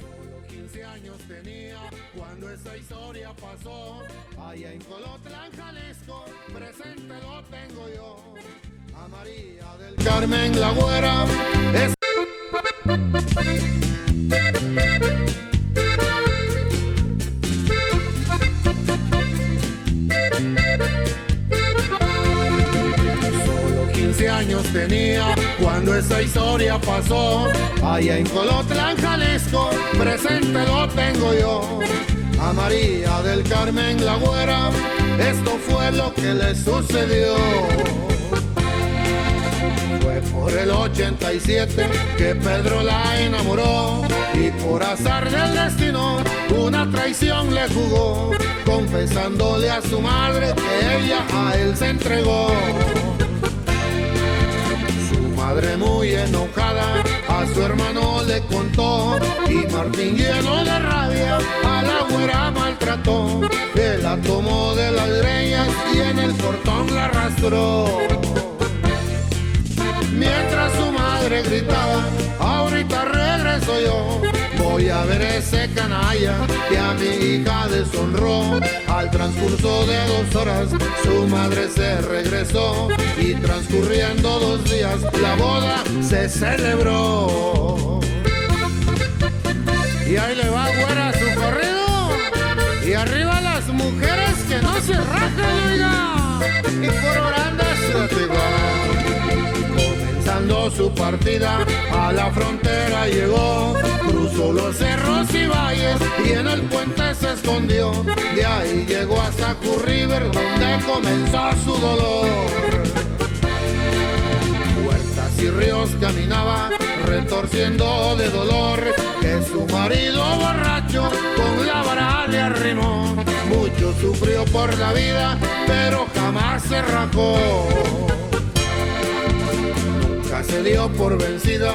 Solo 15 años tenía cuando esa historia pasó. Allá en Colotlán, Jalisco, presente lo tengo yo. A María del Carmen la güera. Esa historia pasó. Allá en Colotlán, Jalisco, presente lo tengo yo. A María del Carmen la güera, esto fue lo que le sucedió. Fue por el 87 que Pedro la enamoró y por azar del destino una traición le jugó, confesándole a su madre que ella a él se entregó. Madre muy enojada a su hermano le contó y Martín lleno de rabia a la güera maltrató. Él la tomó de las greñas y en el portón la arrastró. Mientras su madre gritaba, ahorita regreso yo. Voy a ver ese canalla que a mi hija deshonró. Al transcurso de dos horas, su madre se regresó. Y transcurriendo dos días, la boda se celebró. Y ahí le va güera su corrido. Y arriba las mujeres que no se rajan, oiga. Y por orando se Comenzando su partida, a la frontera llegó. Cruzó los cerros y valles y en el puente se escondió. De ahí llegó hasta Curry River, donde comenzó su dolor puertas y ríos caminaba retorciendo de dolor que su marido borracho con la vara le arrimó. Mucho sufrió por la vida, pero jamás se rajó. Nunca se dio por vencida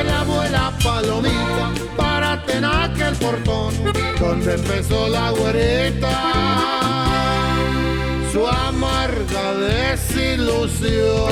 Palomita, párate en aquel portón donde empezó la güerita su amarga desilusión.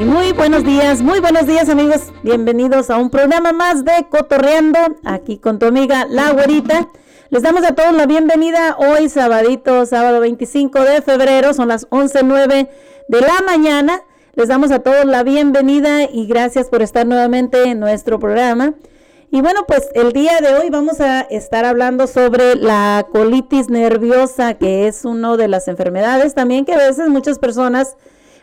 Y muy buenos días, muy buenos días amigos, bienvenidos a un programa más de Cotorreando, aquí con tu amiga La Güerita. Les damos a todos la bienvenida hoy, sabadito, sábado 25 de febrero, son las 11.09 de la mañana. Les damos a todos la bienvenida y gracias por estar nuevamente en nuestro programa. Y bueno, pues el día de hoy vamos a estar hablando sobre la colitis nerviosa, que es una de las enfermedades también que a veces muchas personas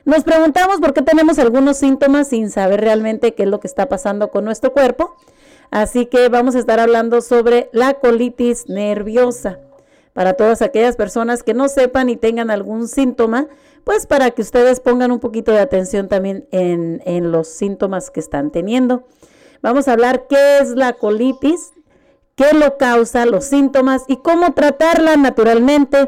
nos preguntamos por qué tenemos algunos síntomas sin saber realmente qué es lo que está pasando con nuestro cuerpo. Así que vamos a estar hablando sobre la colitis nerviosa. Para todas aquellas personas que no sepan y tengan algún síntoma, pues para que ustedes pongan un poquito de atención también en, en los síntomas que están teniendo. Vamos a hablar qué es la colitis, qué lo causa, los síntomas y cómo tratarla naturalmente.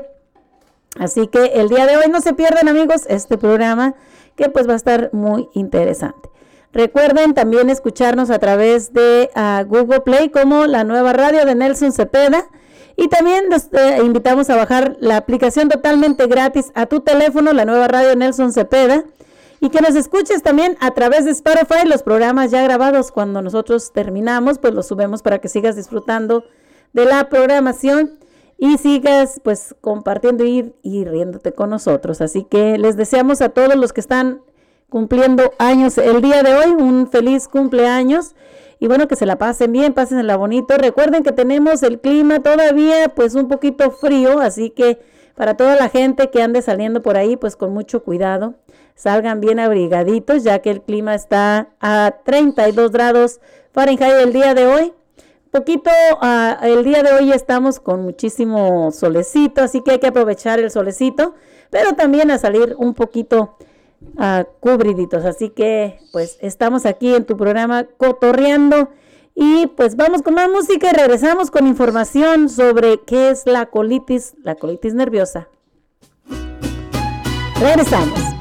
Así que el día de hoy no se pierdan amigos este programa que pues va a estar muy interesante. Recuerden también escucharnos a través de uh, Google Play como la nueva radio de Nelson Cepeda. Y también los eh, invitamos a bajar la aplicación totalmente gratis a tu teléfono, la nueva radio Nelson Cepeda y que nos escuches también a través de Spotify, los programas ya grabados cuando nosotros terminamos, pues los subimos para que sigas disfrutando de la programación y sigas pues compartiendo y, y riéndote con nosotros. Así que les deseamos a todos los que están cumpliendo años el día de hoy, un feliz cumpleaños. Y bueno, que se la pasen bien, pásenla bonito. Recuerden que tenemos el clima todavía pues un poquito frío, así que para toda la gente que ande saliendo por ahí, pues con mucho cuidado salgan bien abrigaditos ya que el clima está a 32 grados Fahrenheit el día de hoy poquito, ah, el día de hoy estamos con muchísimo solecito, así que hay que aprovechar el solecito, pero también a salir un poquito uh, cubriditos. Así que pues estamos aquí en tu programa Cotorreando y pues vamos con más música y regresamos con información sobre qué es la colitis, la colitis nerviosa. Regresamos.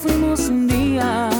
Fuimos un día.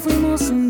Siempre sin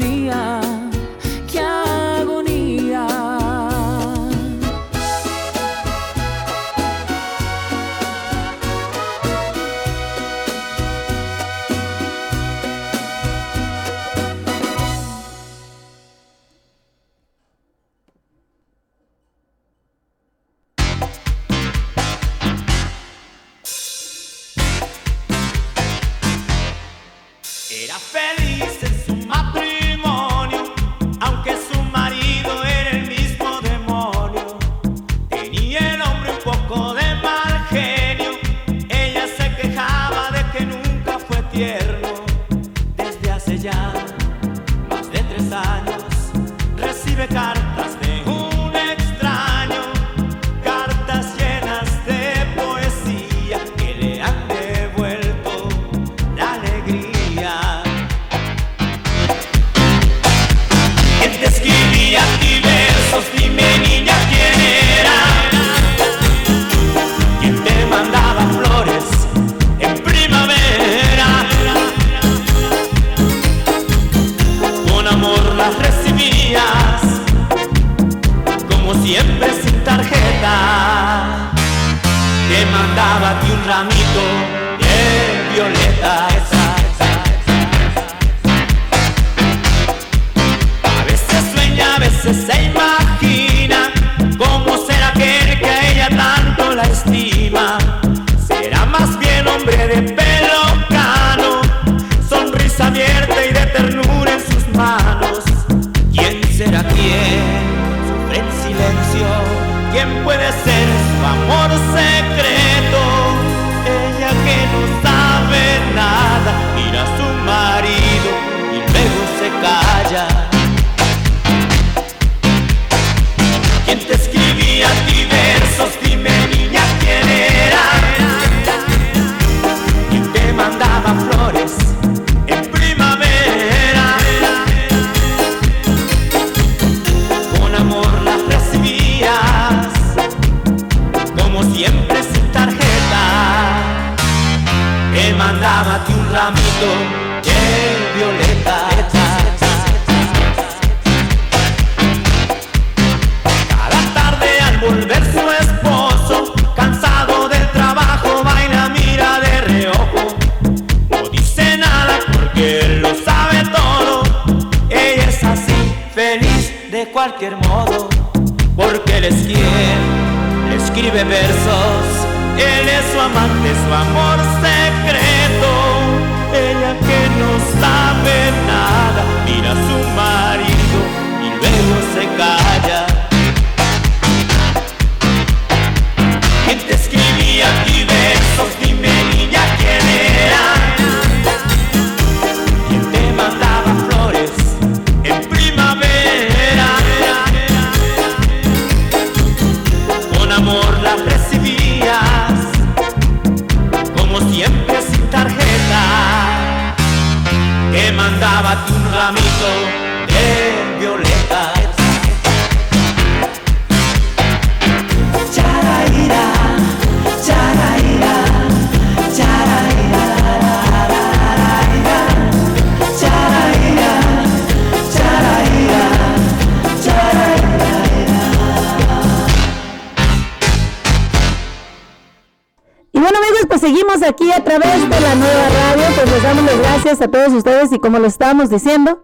como lo estábamos diciendo,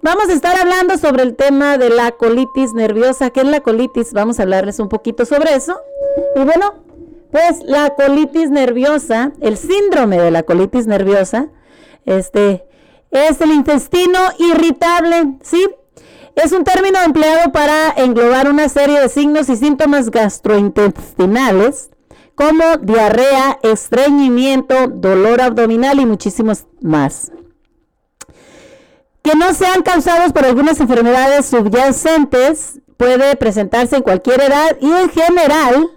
vamos a estar hablando sobre el tema de la colitis nerviosa. ¿Qué es la colitis? Vamos a hablarles un poquito sobre eso. Y bueno, pues la colitis nerviosa, el síndrome de la colitis nerviosa, este, es el intestino irritable, ¿sí? Es un término empleado para englobar una serie de signos y síntomas gastrointestinales como diarrea, estreñimiento, dolor abdominal y muchísimos más. Que no sean causados por algunas enfermedades subyacentes, puede presentarse en cualquier edad y en general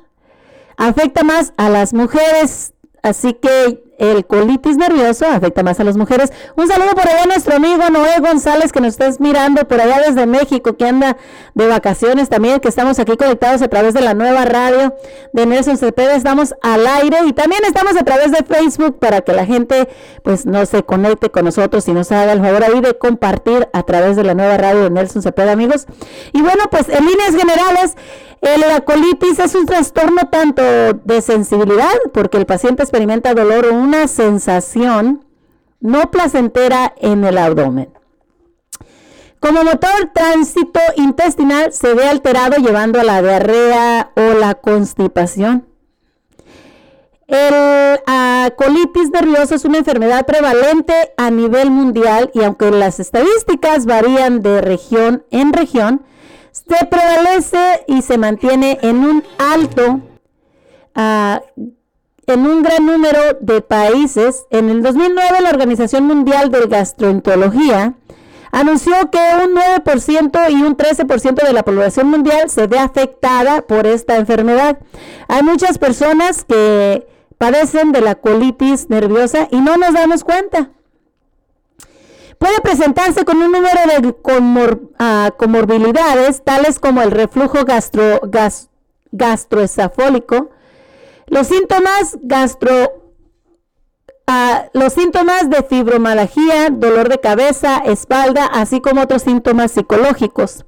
afecta más a las mujeres. Así que el colitis nervioso afecta más a las mujeres. Un saludo por allá a nuestro amigo Noé González que nos estás mirando por allá desde México, que anda de vacaciones también, que estamos aquí conectados a través de la nueva radio de Nelson Cepeda. Estamos al aire y también estamos a través de Facebook para que la gente pues no se conecte con nosotros y nos haga el favor ahí de compartir a través de la nueva radio de Nelson Cepeda, amigos. Y bueno, pues en líneas generales, la colitis es un trastorno tanto de sensibilidad, porque el paciente experimenta dolor o una sensación no placentera en el abdomen. Como motor tránsito intestinal se ve alterado llevando a la diarrea o la constipación. El colitis nerviosa es una enfermedad prevalente a nivel mundial y aunque las estadísticas varían de región en región, se prevalece y se mantiene en un alto, uh, en un gran número de países. En el 2009 la Organización Mundial de Gastroenterología anunció que un 9% y un 13% de la población mundial se ve afectada por esta enfermedad. Hay muchas personas que padecen de la colitis nerviosa y no nos damos cuenta. Puede presentarse con un número de ah, comorbilidades, tales como el reflujo gastro, gastroesofágico, los síntomas gastro, ah, los síntomas de fibromialgia, dolor de cabeza, espalda, así como otros síntomas psicológicos.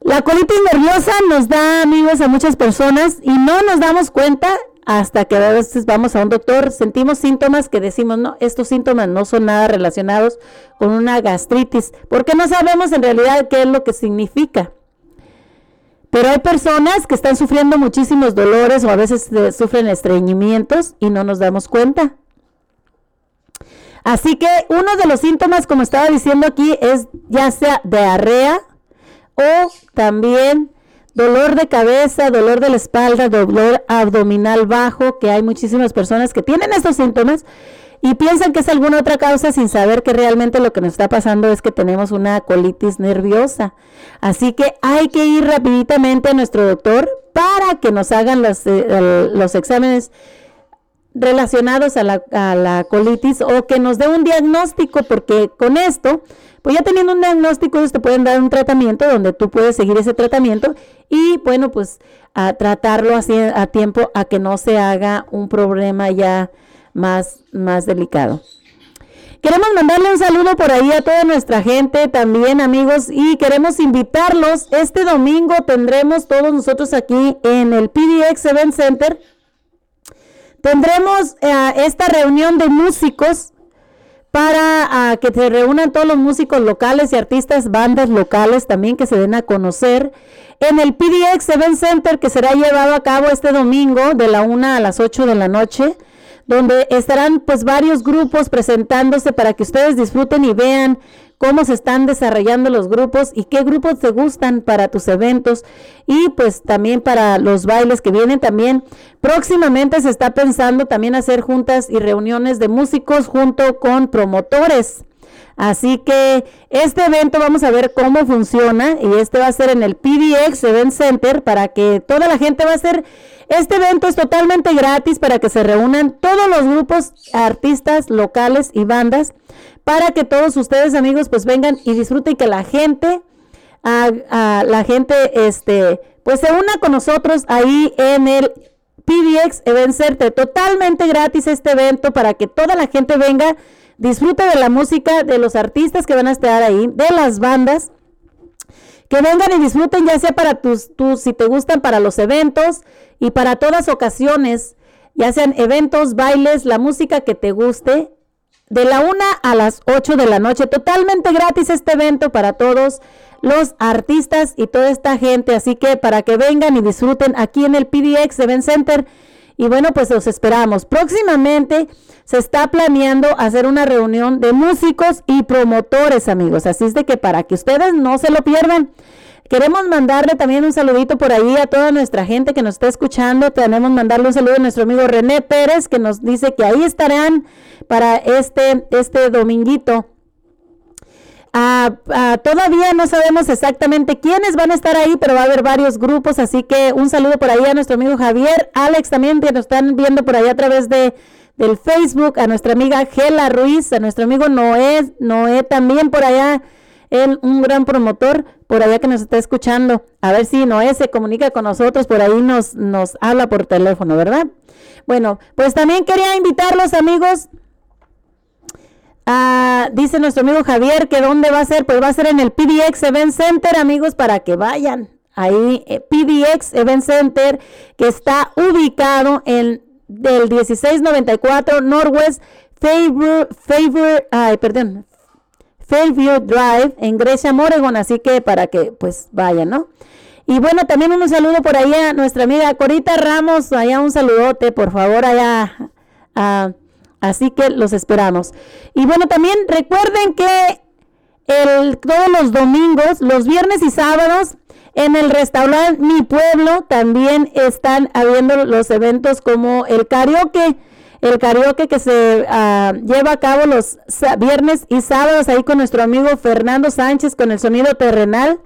La colitis nerviosa nos da amigos a muchas personas y no nos damos cuenta hasta que a veces vamos a un doctor, sentimos síntomas que decimos, no, estos síntomas no son nada relacionados con una gastritis, porque no sabemos en realidad qué es lo que significa. Pero hay personas que están sufriendo muchísimos dolores o a veces sufren estreñimientos y no nos damos cuenta. Así que uno de los síntomas, como estaba diciendo aquí, es ya sea diarrea o también dolor de cabeza, dolor de la espalda, dolor abdominal bajo, que hay muchísimas personas que tienen estos síntomas y piensan que es alguna otra causa sin saber que realmente lo que nos está pasando es que tenemos una colitis nerviosa. Así que hay que ir rapiditamente a nuestro doctor para que nos hagan los, eh, los exámenes relacionados a la, a la colitis o que nos dé un diagnóstico porque con esto pues ya teniendo un diagnóstico, ellos te pueden dar un tratamiento donde tú puedes seguir ese tratamiento y bueno, pues a tratarlo así a tiempo a que no se haga un problema ya más, más delicado. Queremos mandarle un saludo por ahí a toda nuestra gente también, amigos, y queremos invitarlos. Este domingo tendremos todos nosotros aquí en el PDX Event Center. Tendremos eh, esta reunión de músicos para ah, que se reúnan todos los músicos locales y artistas, bandas locales también que se den a conocer en el PDX Event Center que será llevado a cabo este domingo de la 1 a las 8 de la noche donde estarán pues varios grupos presentándose para que ustedes disfruten y vean cómo se están desarrollando los grupos y qué grupos te gustan para tus eventos y pues también para los bailes que vienen también. Próximamente se está pensando también hacer juntas y reuniones de músicos junto con promotores. Así que este evento vamos a ver cómo funciona y este va a ser en el PDX Event Center para que toda la gente va a ser este evento es totalmente gratis para que se reúnan todos los grupos, artistas locales y bandas para que todos ustedes amigos pues vengan y disfruten que la gente, a, la gente este, pues se una con nosotros ahí en el PDX Event Center. Totalmente gratis este evento para que toda la gente venga, disfrute de la música, de los artistas que van a estar ahí, de las bandas que vengan y disfruten ya sea para tus, tus, si te gustan para los eventos y para todas ocasiones, ya sean eventos, bailes, la música que te guste, de la una a las 8 de la noche, totalmente gratis este evento para todos los artistas y toda esta gente, así que para que vengan y disfruten aquí en el PDX Event Center. Y bueno, pues los esperamos. Próximamente se está planeando hacer una reunión de músicos y promotores, amigos. Así es de que para que ustedes no se lo pierdan. Queremos mandarle también un saludito por ahí a toda nuestra gente que nos está escuchando. Tenemos mandarle un saludo a nuestro amigo René Pérez que nos dice que ahí estarán para este, este dominguito. Ah, ah, todavía no sabemos exactamente quiénes van a estar ahí, pero va a haber varios grupos, así que un saludo por ahí a nuestro amigo Javier, Alex también que nos están viendo por ahí a través de del Facebook, a nuestra amiga Gela Ruiz, a nuestro amigo Noé, Noé también por allá, él un gran promotor por allá que nos está escuchando. A ver si Noé se comunica con nosotros, por ahí nos, nos habla por teléfono, ¿verdad? Bueno, pues también quería invitarlos amigos. Dice nuestro amigo Javier que dónde va a ser, pues va a ser en el PDX Event Center, amigos, para que vayan. Ahí, eh, PDX Event Center, que está ubicado en del 1694 Northwest Favor, Favor, ay, perdón, Fairview Drive en Grecia, Oregon, así que para que pues vayan, ¿no? Y bueno, también un saludo por ahí a nuestra amiga Corita Ramos, allá un saludote, por favor, allá. Así que los esperamos. Y bueno, también recuerden que el, todos los domingos, los viernes y sábados, en el restaurante Mi Pueblo también están habiendo los eventos como el karaoke. El karaoke que se ah, lleva a cabo los viernes y sábados ahí con nuestro amigo Fernando Sánchez con el sonido terrenal.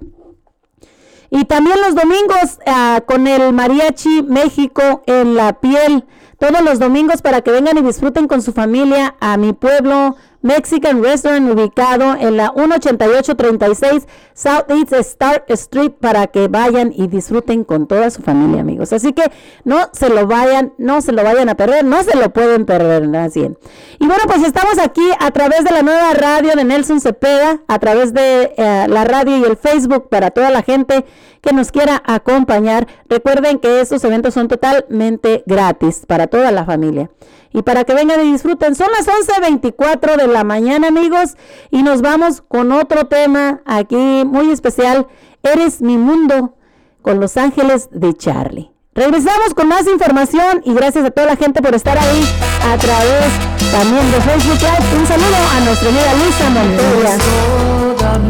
Y también los domingos ah, con el Mariachi México en la piel. Todos los domingos para que vengan y disfruten con su familia a mi pueblo Mexican Restaurant ubicado en la 18836 Southeast Star Street para que vayan y disfruten con toda su familia, amigos. Así que no se lo vayan, no se lo vayan a perder, no se lo pueden perder, así. Y bueno, pues estamos aquí a través de la nueva radio de Nelson Cepeda, a través de eh, la radio y el Facebook para toda la gente que nos quiera acompañar. Recuerden que estos eventos son totalmente gratis para toda la familia y para que vengan y disfruten. Son las 11.24 de la mañana, amigos, y nos vamos con otro tema aquí muy especial. Eres mi mundo con Los Ángeles de Charlie. Regresamos con más información y gracias a toda la gente por estar ahí a través también de Facebook Live. Un saludo a nuestra amiga Luisa Montoya.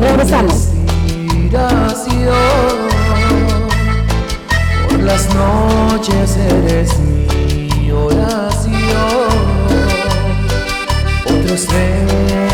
Regresamos. Las noches eres mi oración. Otros ven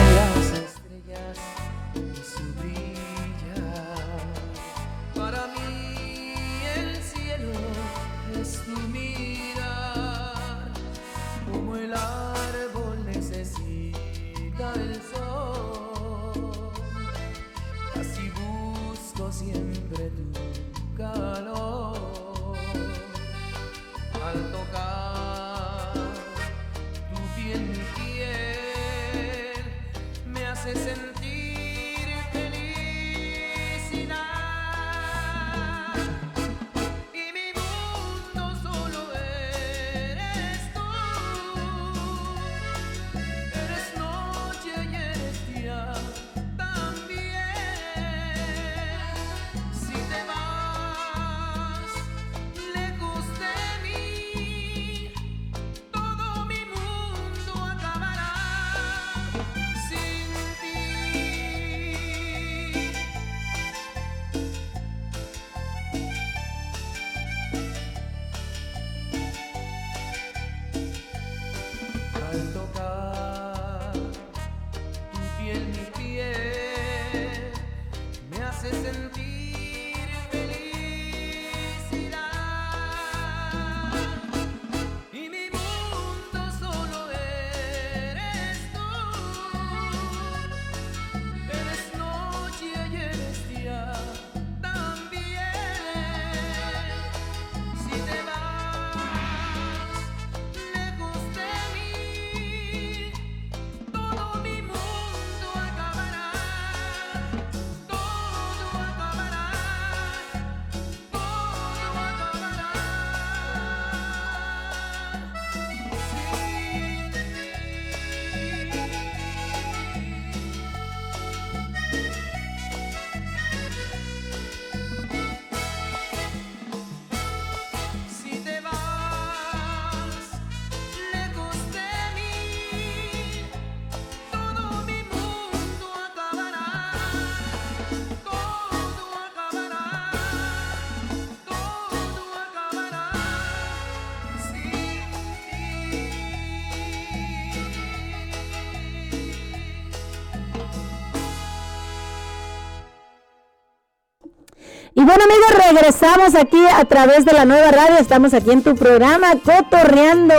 Y bueno amigos, regresamos aquí a través de la nueva radio, estamos aquí en tu programa Cotorreando,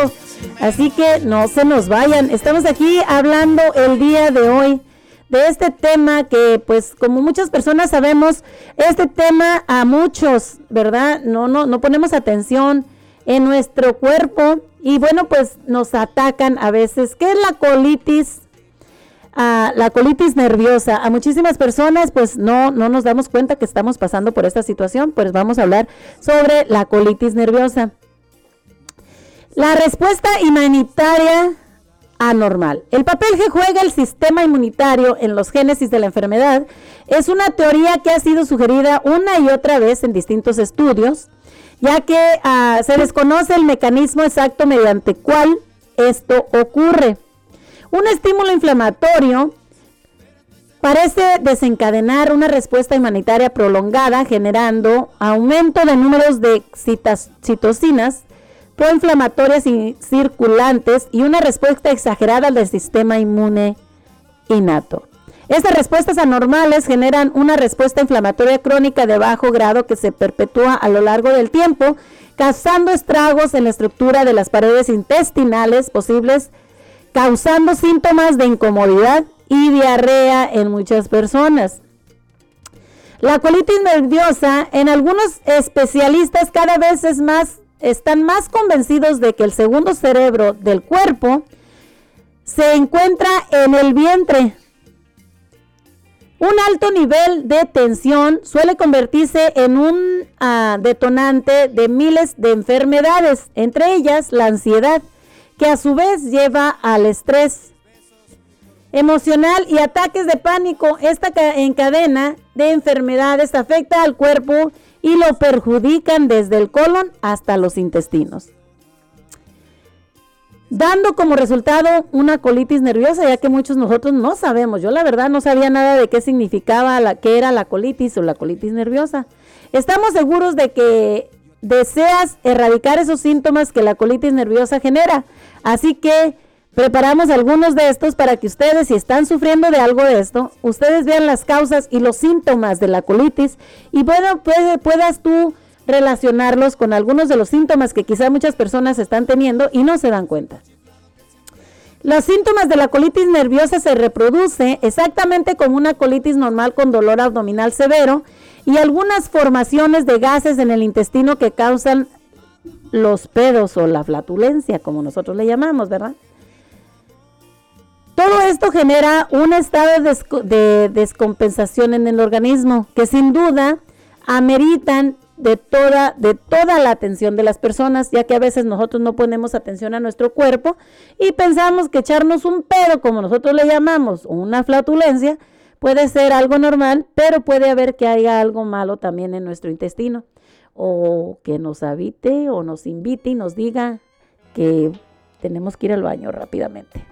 así que no se nos vayan, estamos aquí hablando el día de hoy de este tema que pues como muchas personas sabemos, este tema a muchos, ¿verdad? No, no, no ponemos atención en nuestro cuerpo y bueno pues nos atacan a veces. ¿Qué es la colitis? A la colitis nerviosa. A muchísimas personas pues no, no nos damos cuenta que estamos pasando por esta situación, pues vamos a hablar sobre la colitis nerviosa. La respuesta inmunitaria anormal. El papel que juega el sistema inmunitario en los génesis de la enfermedad es una teoría que ha sido sugerida una y otra vez en distintos estudios, ya que ah, se desconoce el mecanismo exacto mediante cual esto ocurre. Un estímulo inflamatorio parece desencadenar una respuesta humanitaria prolongada generando aumento de números de citocinas proinflamatorias y circulantes y una respuesta exagerada del sistema inmune innato. Estas respuestas anormales generan una respuesta inflamatoria crónica de bajo grado que se perpetúa a lo largo del tiempo, causando estragos en la estructura de las paredes intestinales posibles causando síntomas de incomodidad y diarrea en muchas personas. La colitis nerviosa, en algunos especialistas cada vez es más, están más convencidos de que el segundo cerebro del cuerpo se encuentra en el vientre. Un alto nivel de tensión suele convertirse en un ah, detonante de miles de enfermedades, entre ellas la ansiedad que a su vez lleva al estrés emocional y ataques de pánico. Esta encadena de enfermedades afecta al cuerpo y lo perjudican desde el colon hasta los intestinos. Dando como resultado una colitis nerviosa, ya que muchos nosotros no sabemos. Yo la verdad no sabía nada de qué significaba, la, qué era la colitis o la colitis nerviosa. Estamos seguros de que deseas erradicar esos síntomas que la colitis nerviosa genera. Así que preparamos algunos de estos para que ustedes, si están sufriendo de algo de esto, ustedes vean las causas y los síntomas de la colitis y bueno, puedas tú relacionarlos con algunos de los síntomas que quizá muchas personas están teniendo y no se dan cuenta. Los síntomas de la colitis nerviosa se reproduce exactamente como una colitis normal con dolor abdominal severo y algunas formaciones de gases en el intestino que causan los pedos o la flatulencia, como nosotros le llamamos, ¿verdad? Todo esto genera un estado de, descompensación en el organismo que sin duda ameritan de toda, de toda la atención de las personas, ya que a veces nosotros no ponemos atención a nuestro cuerpo y pensamos que echarnos un pedo, como nosotros le llamamos, o una flatulencia, puede ser algo normal, pero puede haber que haya algo malo también en nuestro intestino, o que nos habite o nos invite y nos diga que tenemos que ir al baño rápidamente.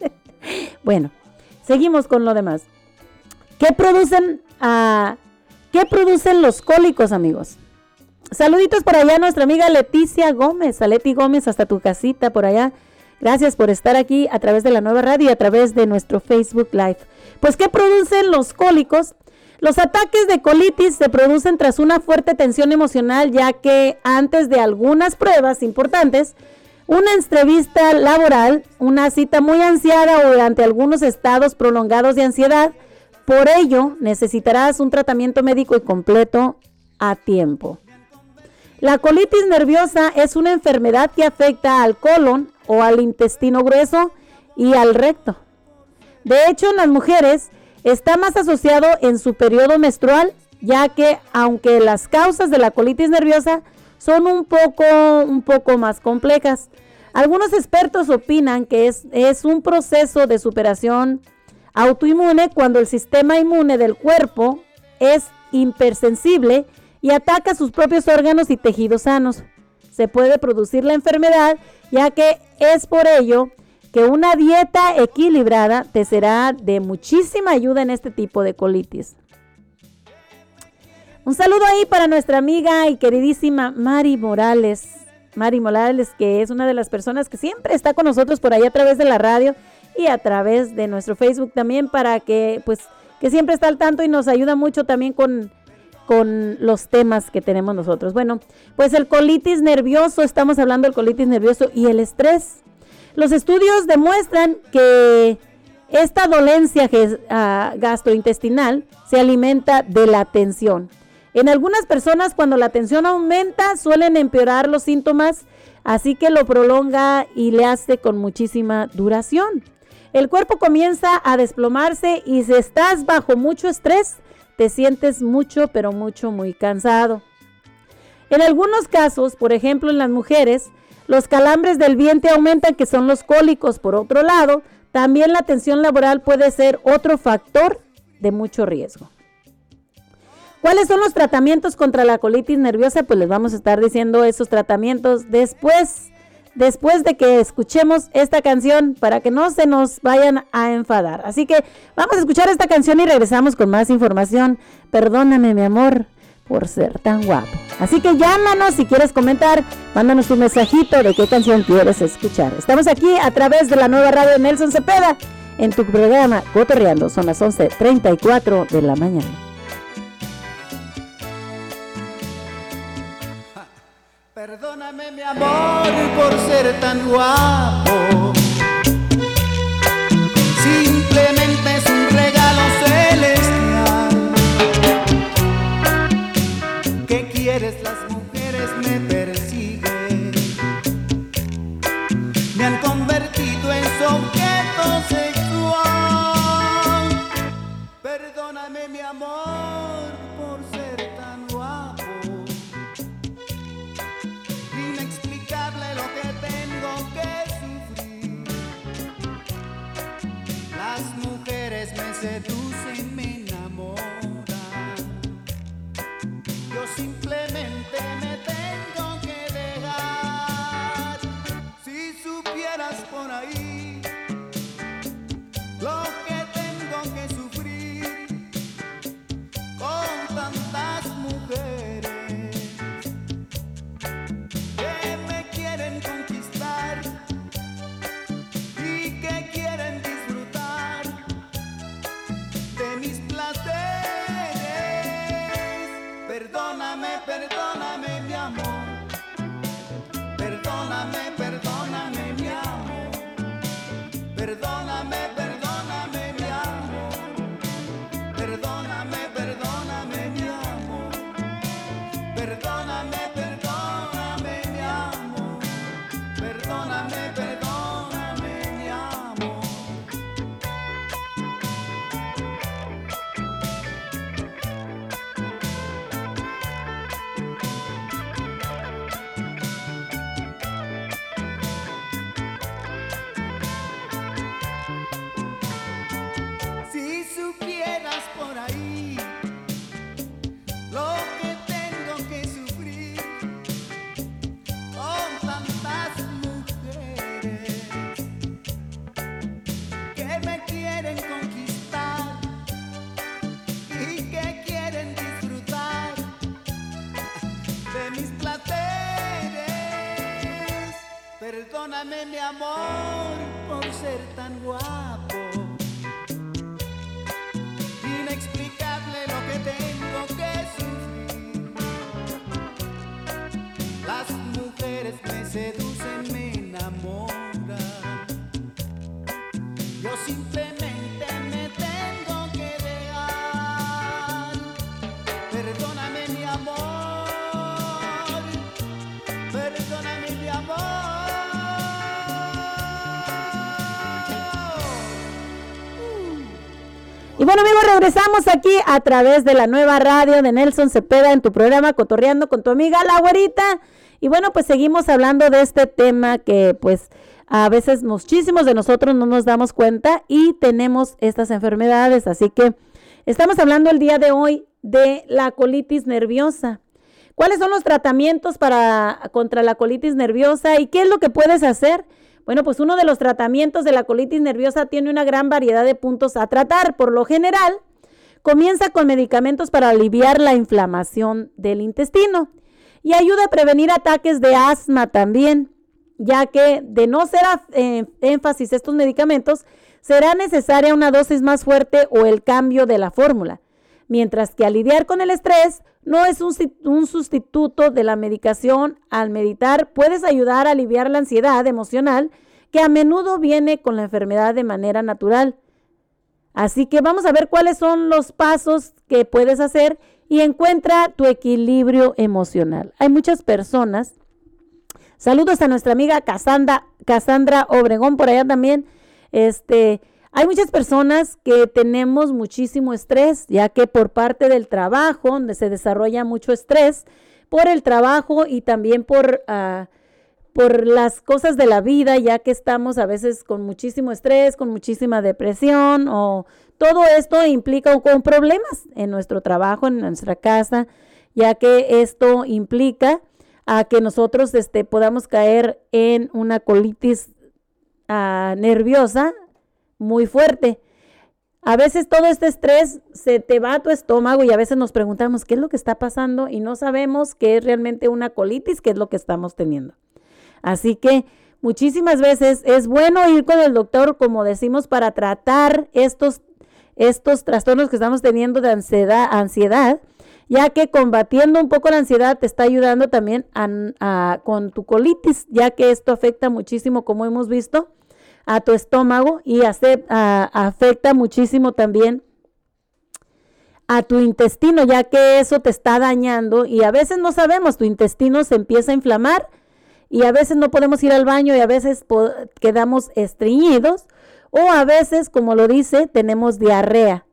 bueno, seguimos con lo demás. ¿Qué producen, ah, ¿Qué producen los cólicos, amigos? Saluditos por allá a nuestra amiga Leticia Gómez. A Leti Gómez, hasta tu casita por allá. Gracias por estar aquí a través de la nueva radio y a través de nuestro Facebook Live. Pues, ¿qué producen los cólicos? Los ataques de colitis se producen tras una fuerte tensión emocional, ya que antes de algunas pruebas importantes, una entrevista laboral, una cita muy ansiada o durante algunos estados prolongados de ansiedad. Por ello, necesitarás un tratamiento médico y completo a tiempo. La colitis nerviosa es una enfermedad que afecta al colon o al intestino grueso y al recto. De hecho, en las mujeres está más asociado en su periodo menstrual, ya que aunque las causas de la colitis nerviosa son un poco, un poco más complejas, algunos expertos opinan que es, es un proceso de superación autoinmune cuando el sistema inmune del cuerpo es hipersensible y ataca sus propios órganos y tejidos sanos. Se puede producir la enfermedad ya que es por ello que una dieta equilibrada te será de muchísima ayuda en este tipo de colitis. Un saludo ahí para nuestra amiga y queridísima Mari Morales. Mari Morales, que es una de las personas que siempre está con nosotros por ahí a través de la radio y a través de nuestro Facebook también para que pues que siempre está al tanto y nos ayuda mucho también con, con los temas que tenemos nosotros. Bueno, pues el colitis nervioso, estamos hablando del colitis nervioso y el estrés. Los estudios demuestran que esta dolencia ah, gastrointestinal se alimenta de la tensión. En algunas personas cuando la tensión aumenta suelen empeorar los síntomas, así que lo prolonga y le hace con muchísima duración. El cuerpo comienza a desplomarse y si estás bajo mucho estrés, te sientes mucho, pero mucho, muy cansado. En algunos casos, por ejemplo en las mujeres, los calambres del vientre aumentan, que son los cólicos. Por otro lado, también la tensión laboral puede ser otro factor de mucho riesgo. ¿Cuáles son los tratamientos contra la colitis nerviosa? Pues les vamos a estar diciendo esos tratamientos después, después de que escuchemos esta canción para que no se nos vayan a enfadar. Así que vamos a escuchar esta canción y regresamos con más información. Perdóname, mi amor, por ser tan guapo. Así que llámanos si quieres comentar, mándanos un mensajito de qué canción quieres escuchar. Estamos aquí a través de la nueva radio Nelson Cepeda en tu programa Cotorreando. Son las 11:34 de la mañana. Perdóname mi amor por ser tan guapo. Simplemente es un regalo regresamos aquí a través de la nueva radio de Nelson Cepeda en tu programa Cotorreando con tu amiga La Güerita. Y bueno, pues seguimos hablando de este tema que pues a veces muchísimos de nosotros no nos damos cuenta y tenemos estas enfermedades. Así que estamos hablando el día de hoy de la colitis nerviosa. ¿Cuáles son los tratamientos para contra la colitis nerviosa y qué es lo que puedes hacer? Bueno, pues uno de los tratamientos de la colitis nerviosa tiene una gran variedad de puntos a tratar. Por lo general, comienza con medicamentos para aliviar la inflamación del intestino y ayuda a prevenir ataques de asma también, ya que de no ser eh, énfasis estos medicamentos, será necesaria una dosis más fuerte o el cambio de la fórmula. Mientras que al lidiar con el estrés no es un sustituto de la medicación, al meditar puedes ayudar a aliviar la ansiedad emocional que a menudo viene con la enfermedad de manera natural. Así que vamos a ver cuáles son los pasos que puedes hacer y encuentra tu equilibrio emocional. Hay muchas personas. Saludos a nuestra amiga Cassandra, Cassandra Obregón por allá también. Este, hay muchas personas que tenemos muchísimo estrés, ya que por parte del trabajo, donde se desarrolla mucho estrés, por el trabajo y también por ah, por las cosas de la vida, ya que estamos a veces con muchísimo estrés, con muchísima depresión o todo esto implica con problemas en nuestro trabajo, en nuestra casa, ya que esto implica a que nosotros este, podamos caer en una colitis ah, nerviosa muy fuerte. A veces todo este estrés se te va a tu estómago y a veces nos preguntamos qué es lo que está pasando y no sabemos qué es realmente una colitis, qué es lo que estamos teniendo. Así que muchísimas veces es bueno ir con el doctor, como decimos, para tratar estos, estos trastornos que estamos teniendo de ansiedad, ansiedad, ya que combatiendo un poco la ansiedad te está ayudando también con tu colitis, ya que esto afecta muchísimo, como hemos visto, a tu estómago y hace- afecta muchísimo también a tu intestino, ya que eso te está dañando y a veces no sabemos, tu intestino se empieza a inflamar y a veces no podemos ir al baño y a veces quedamos estreñidos o a veces, como lo dice, tenemos diarrea,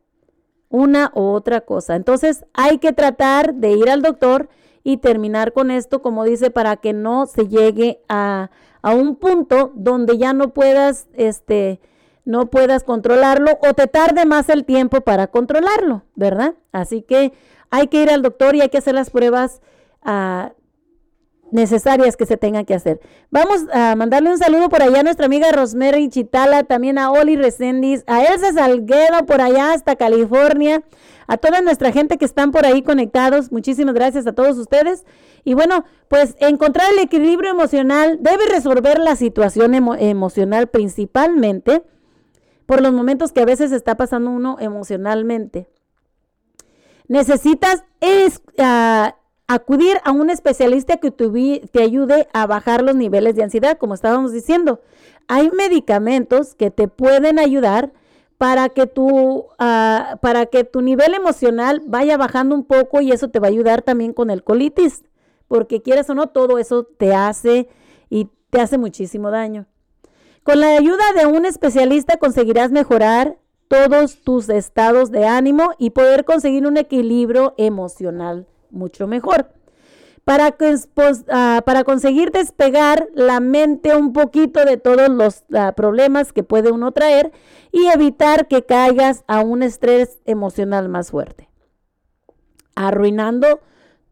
una u otra cosa. Entonces hay que tratar de ir al doctor y terminar con esto, como dice, para que no se llegue a, a un punto donde ya no puedas, este, no puedas controlarlo o te tarde más el tiempo para controlarlo, ¿verdad? Así que hay que ir al doctor y hay que hacer las pruebas ah, necesarias que se tengan que hacer. Vamos a mandarle un saludo por allá a nuestra amiga Rosemary Chitala, también a Oli Resendiz, a Elsa Salguero por allá hasta California, a toda nuestra gente que están por ahí conectados. Muchísimas gracias a todos ustedes. Y bueno, pues encontrar el equilibrio emocional debe resolver la situación emo- emocional principalmente por los momentos que a veces está pasando uno emocionalmente. Necesitas es, ah, acudir a un especialista que te ayude a bajar los niveles de ansiedad, como estábamos diciendo. Hay medicamentos que te pueden ayudar para que tu, ah, para que tu nivel emocional vaya bajando un poco y eso te va a ayudar también con el colitis, porque quieras o no, todo eso te hace y te hace muchísimo daño. Con la ayuda de un especialista conseguirás mejorar todos tus estados de ánimo y poder conseguir un equilibrio emocional mucho mejor. Para, ah, para conseguir despegar la mente un poquito de todos los ah, problemas que puede uno traer y evitar que caigas a un estrés emocional más fuerte, arruinando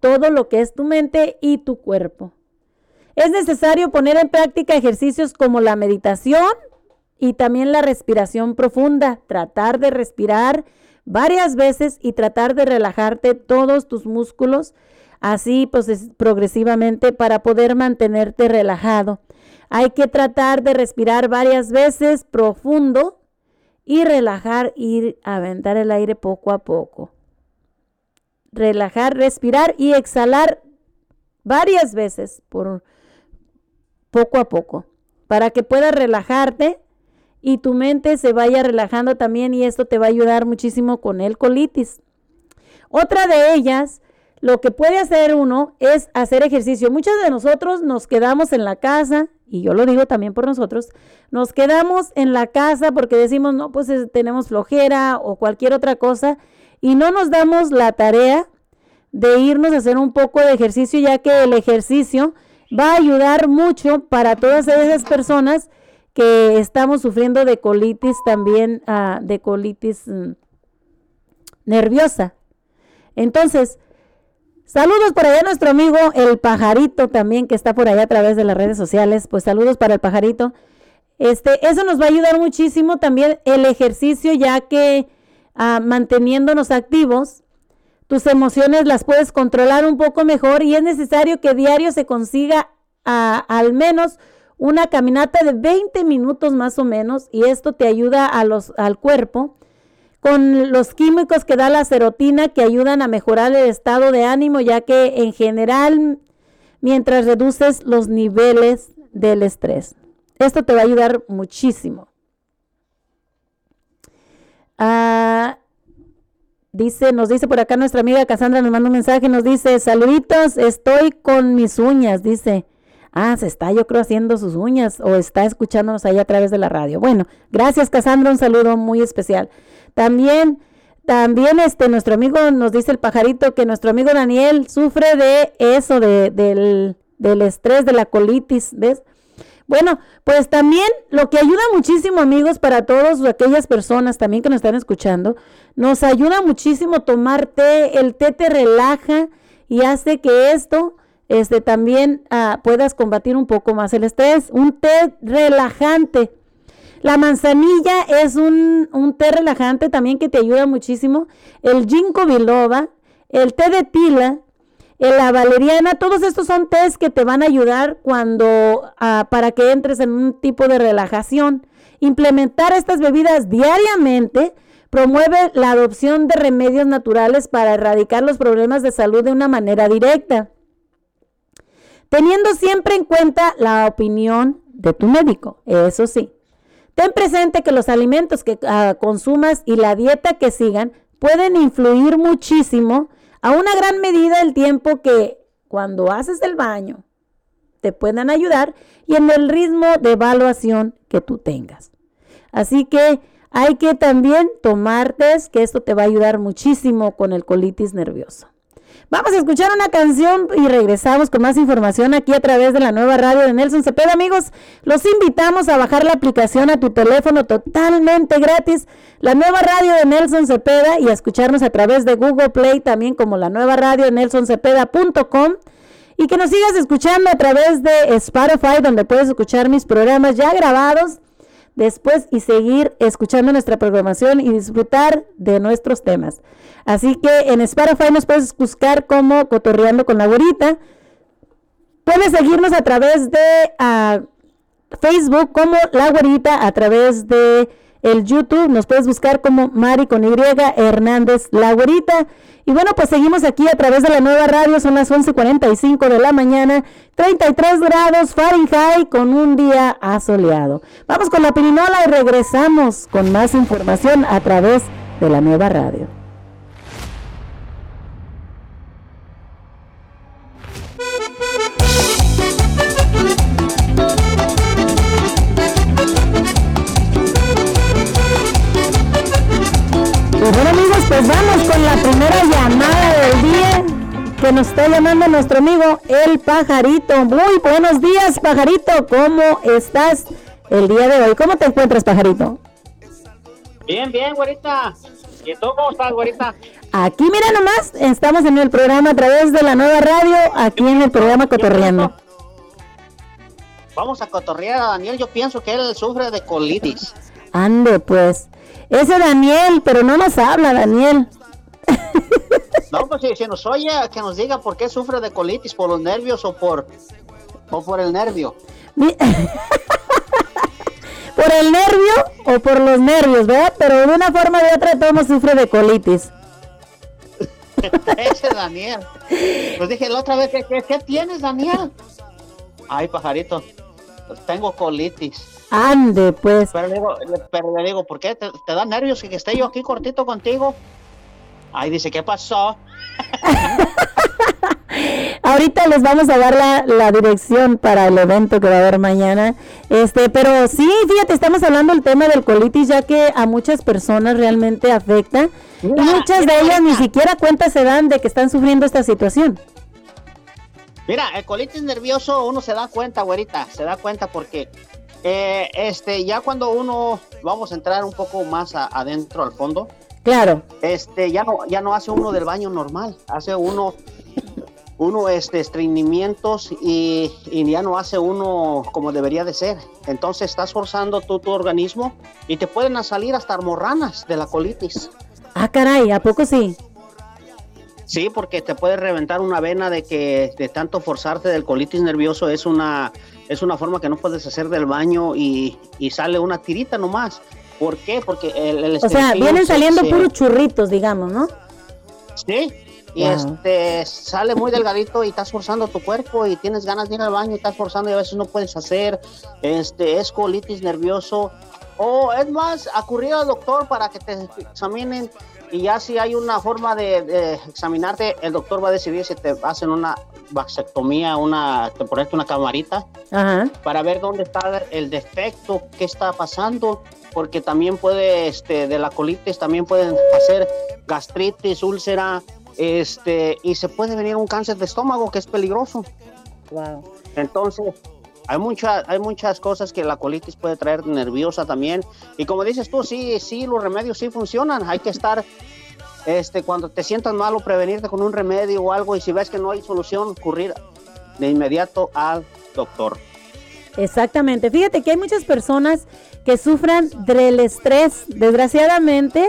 todo lo que es tu mente y tu cuerpo. Es necesario poner en práctica ejercicios como la meditación y también la respiración profunda. Tratar de respirar varias veces y tratar de relajarte todos tus músculos, así pues es- progresivamente para poder mantenerte relajado. Hay que tratar de respirar varias veces profundo y relajar y aventar el aire poco a poco. Relajar, respirar y exhalar varias veces por poco a poco para que puedas relajarte y tu mente se vaya relajando también y esto te va a ayudar muchísimo con el colitis. Otra de ellas, lo que puede hacer uno es hacer ejercicio. Muchos de nosotros nos quedamos en la casa, y yo lo digo también por nosotros, nos quedamos en la casa porque decimos, no, pues tenemos flojera o cualquier otra cosa, y no nos damos la tarea de irnos a hacer un poco de ejercicio, ya que el ejercicio va a ayudar mucho para todas esas personas que estamos sufriendo de colitis también, ah, de colitis mm, nerviosa. Entonces, saludos por allá a nuestro amigo el pajarito también que está por allá a través de las redes sociales. Pues saludos para el pajarito. Este, eso nos va a ayudar muchísimo también el ejercicio, ya que ah, manteniéndonos activos, tus emociones las puedes controlar un poco mejor y es necesario que diario se consiga al menos una caminata de 20 minutos más o menos y esto te ayuda a los, al cuerpo con los químicos que da la serotina que ayudan a mejorar el estado de ánimo ya que en general mientras reduces los niveles del estrés. Esto te va a ayudar muchísimo. Ah, Dice, nos dice por acá nuestra amiga Cassandra, nos manda un mensaje, nos dice, saluditos, estoy con mis uñas, dice. Ah, se está yo creo haciendo sus uñas o está escuchándonos ahí a través de la radio. Bueno, gracias Cassandra, un saludo muy especial. También, también este, nuestro amigo nos dice el pajarito que nuestro amigo Daniel sufre de eso, de, del, del estrés, de la colitis, ¿ves? Bueno, pues también lo que ayuda muchísimo, amigos, para todas aquellas personas también que nos están escuchando, nos ayuda muchísimo tomar té. El té te relaja y hace que esto este, también ah, puedas combatir un poco más el estrés. Un té relajante. La manzanilla es un, un té relajante también que te ayuda muchísimo. El ginkgo biloba, el té de tila, la valeriana, todos estos son test que te van a ayudar cuando ah, para que entres en un tipo de relajación. Implementar estas bebidas diariamente promueve la adopción de remedios naturales para erradicar los problemas de salud de una manera directa, teniendo siempre en cuenta la opinión de tu médico, eso sí. Ten presente que los alimentos que ah, consumas y la dieta que sigan pueden influir muchísimo a una gran medida el tiempo que cuando haces el baño te puedan ayudar y en el ritmo de evaluación que tú tengas. Así que hay que también tomar test, que esto te va a ayudar muchísimo con el colitis nervioso. Vamos a escuchar una canción y regresamos con más información aquí a través de la nueva radio de Nelson Cepeda. Amigos, los invitamos a bajar la aplicación a tu teléfono totalmente gratis, la nueva radio de Nelson Cepeda y a escucharnos a través de Google Play también como la nueva radio de nelsoncepeda.com y que nos sigas escuchando a través de Spotify donde puedes escuchar mis programas ya grabados después y seguir escuchando nuestra programación y disfrutar de nuestros temas. Así que en Spotify nos puedes buscar como Cotorreando con la Güerita. Puedes seguirnos a través de ah, Facebook como La Güerita, a través de el YouTube, nos puedes buscar como Mari con Y Hernández La Güerita. Y bueno, pues seguimos aquí a través de la nueva radio, son las 11.45 de la mañana, 33 grados Fahrenheit con un día asoleado. Vamos con la pirinola y regresamos con más información a través de la nueva radio. Pues vamos con la primera llamada del día que nos está llamando nuestro amigo el pajarito. Muy buenos días pajarito, ¿cómo estás el día de hoy? ¿Cómo te encuentras pajarito? Bien, bien, güerita. ¿Y tú cómo estás, güerita? Aquí, mira nomás, estamos en el programa a través de la nueva radio, aquí en el programa Cotorreando. Vamos a cotorrear a Daniel, yo pienso que él sufre de colitis. Ande, pues. Ese Daniel, pero no nos habla, Daniel. No, pues si, nos oye, que nos diga por qué sufre de colitis, por los nervios o por, o por el nervio. Por el nervio o por los nervios, ¿verdad? Pero de una forma de otra todos sufre de colitis. Ese Daniel. Pues dije la otra vez, ¿qué, qué, qué tienes, Daniel? Ay, pajarito, tengo colitis. Ande, pues. Pero le digo, pero le digo ¿por qué? ¿Te, te da nervios que esté yo aquí cortito contigo? Ay, dice, ¿qué pasó? Ahorita les vamos a dar la, la dirección para el evento que va a haber mañana. Este, pero sí, fíjate, estamos hablando del tema del colitis, ya que a muchas personas realmente afecta. Y muchas de ellas ni siquiera cuenta se dan de que están sufriendo esta situación. Mira, el colitis nervioso uno se da cuenta, güerita, se da cuenta porque eh, este ya cuando uno vamos a entrar un poco más a- adentro al fondo, Claro, este ya no ya no hace uno del baño normal, hace uno uno este estreñimientos y, y ya no hace uno como debería de ser. Entonces estás forzando tu, tu organismo y te pueden salir hasta almorranas de la colitis. Ah, caray, ¿a poco sí? Sí, porque te puede reventar una vena de que de tanto forzarte del colitis nervioso es una es una forma que no puedes hacer del baño y, y sale una tirita nomás. ¿Por qué? Porque el, el O sea, vienen saliendo se- puros churritos, digamos, ¿no? Sí, y Wow. este sale muy delgadito y estás forzando tu cuerpo y tienes ganas de ir al baño y estás forzando y a veces no puedes hacer. Este es colitis nervioso. O es más, acudir al doctor para que te examinen y ya si hay una forma de, de examinarte, el doctor va a decidir si te hacen una vasectomía, una, te ponerte una camarita Ajá. para ver dónde está el defecto, qué está pasando, porque también puede, este, de la colitis también pueden hacer gastritis, úlcera, este, y se puede venir un cáncer de estómago que es peligroso. Wow. Entonces, hay muchas, hay muchas cosas que la colitis puede traer nerviosa también. Y como dices tú, sí, sí, los remedios sí funcionan. Hay que estar, este, cuando te sientas malo, prevenirte con un remedio o algo. Y si ves que no hay solución, ocurrir de inmediato al doctor. Exactamente. Fíjate que hay muchas personas que sufran del estrés. Desgraciadamente,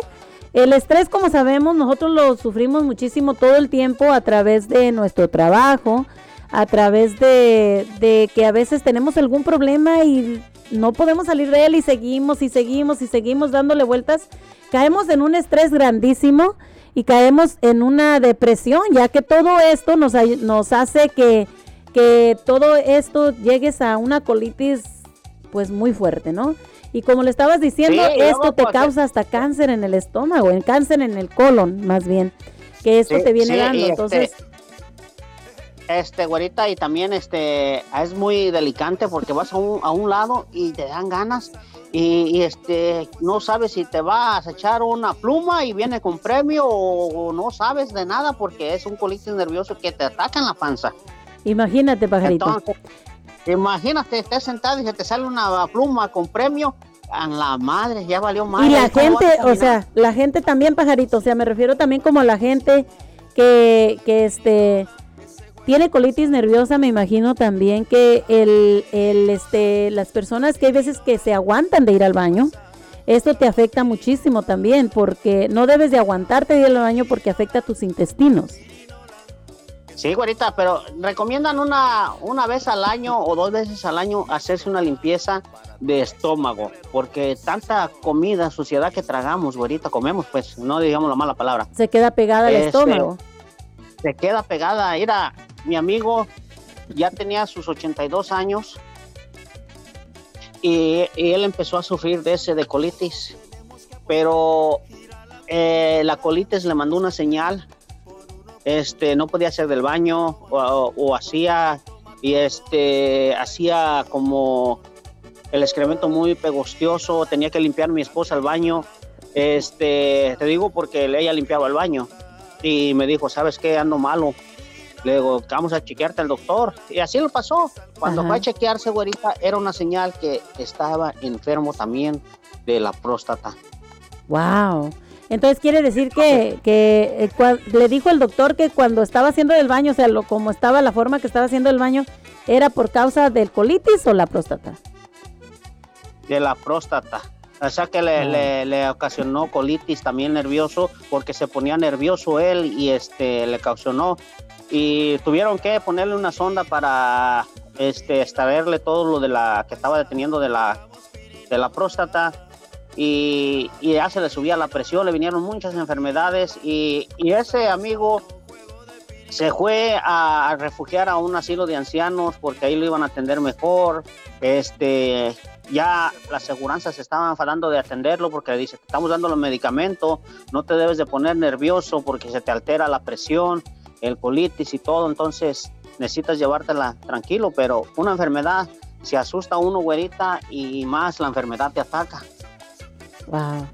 el estrés, como sabemos, nosotros lo sufrimos muchísimo todo el tiempo a través de nuestro trabajo, a través de, de que a veces tenemos algún problema y no podemos salir de él y seguimos y seguimos y seguimos dándole vueltas. Caemos en un estrés grandísimo y caemos en una depresión, ya que todo esto nos, nos hace que, que todo esto llegues a una colitis pues muy fuerte, ¿no? Y como le estabas diciendo, Sí, esto te pues, causa hasta cáncer en el estómago, en cáncer en el colon, más bien, que esto Sí, te viene sí, dando. este, Entonces, Este, güerita, y también este, es muy delicante porque vas a un, a un lado y te dan ganas y, y, este, no sabes si te vas a echar una pluma y viene con premio o, o no sabes de nada porque es un colitis nervioso que te ataca en la panza. imagínate, pajarito. Entonces, imagínate, estés sentado y se te sale una pluma con premio, a la madre, ya valió madre. Y la ¿cómo vas a gente, o sea, la gente también, pajarito, o sea, me refiero también como a la gente que, que este tiene colitis nerviosa, me imagino también que el, el, este, las personas que hay veces que se aguantan de ir al baño, esto te afecta muchísimo también, porque no debes de aguantarte de ir al baño porque afecta a tus intestinos. Sí, güerita, pero recomiendan una, una vez al año o dos veces al año hacerse una limpieza de estómago, porque tanta comida, suciedad que tragamos, güerita, comemos, pues, no digamos la mala palabra, Se queda pegada al Este, estómago. se queda pegada. Mira, mi amigo ya tenía sus 82 años y, él empezó a sufrir de ese de colitis, pero eh, la colitis le mandó una señal este no podía hacer del baño o, hacía y este hacía como el excremento muy pegostioso tenía que limpiar mi esposa el baño. Este te digo porque ella limpiaba el baño y me dijo sabes qué ando malo le digo vamos a chequearte al doctor y así lo pasó cuando Ajá. fue a chequearse güerita era una señal que estaba enfermo también de la próstata Wow. Entonces quiere decir que, que eh, le dijo el doctor que cuando estaba haciendo el baño, o sea, lo, como estaba la forma que estaba haciendo el baño, era por causa del colitis o la próstata. de la próstata. O sea que le, le- le ocasionó colitis también nervioso porque se ponía nervioso él y este le ocasionó y tuvieron que ponerle una sonda para este, extraerle todo lo de la que estaba deteniendo de la, de la próstata y, y ya se le subía la presión, le vinieron muchas enfermedades y, y ese amigo se fue a, refugiar a un asilo de ancianos porque ahí lo iban a atender mejor. Este, ya las aseguranzas se estaban falando de atenderlo porque le dice, estamos dando los medicamentos, no te debes de poner nervioso porque se te altera la presión, el colitis y todo, entonces necesitas llevártela tranquilo, pero una enfermedad se asusta a uno, güerita, y más la enfermedad te ataca. Wow.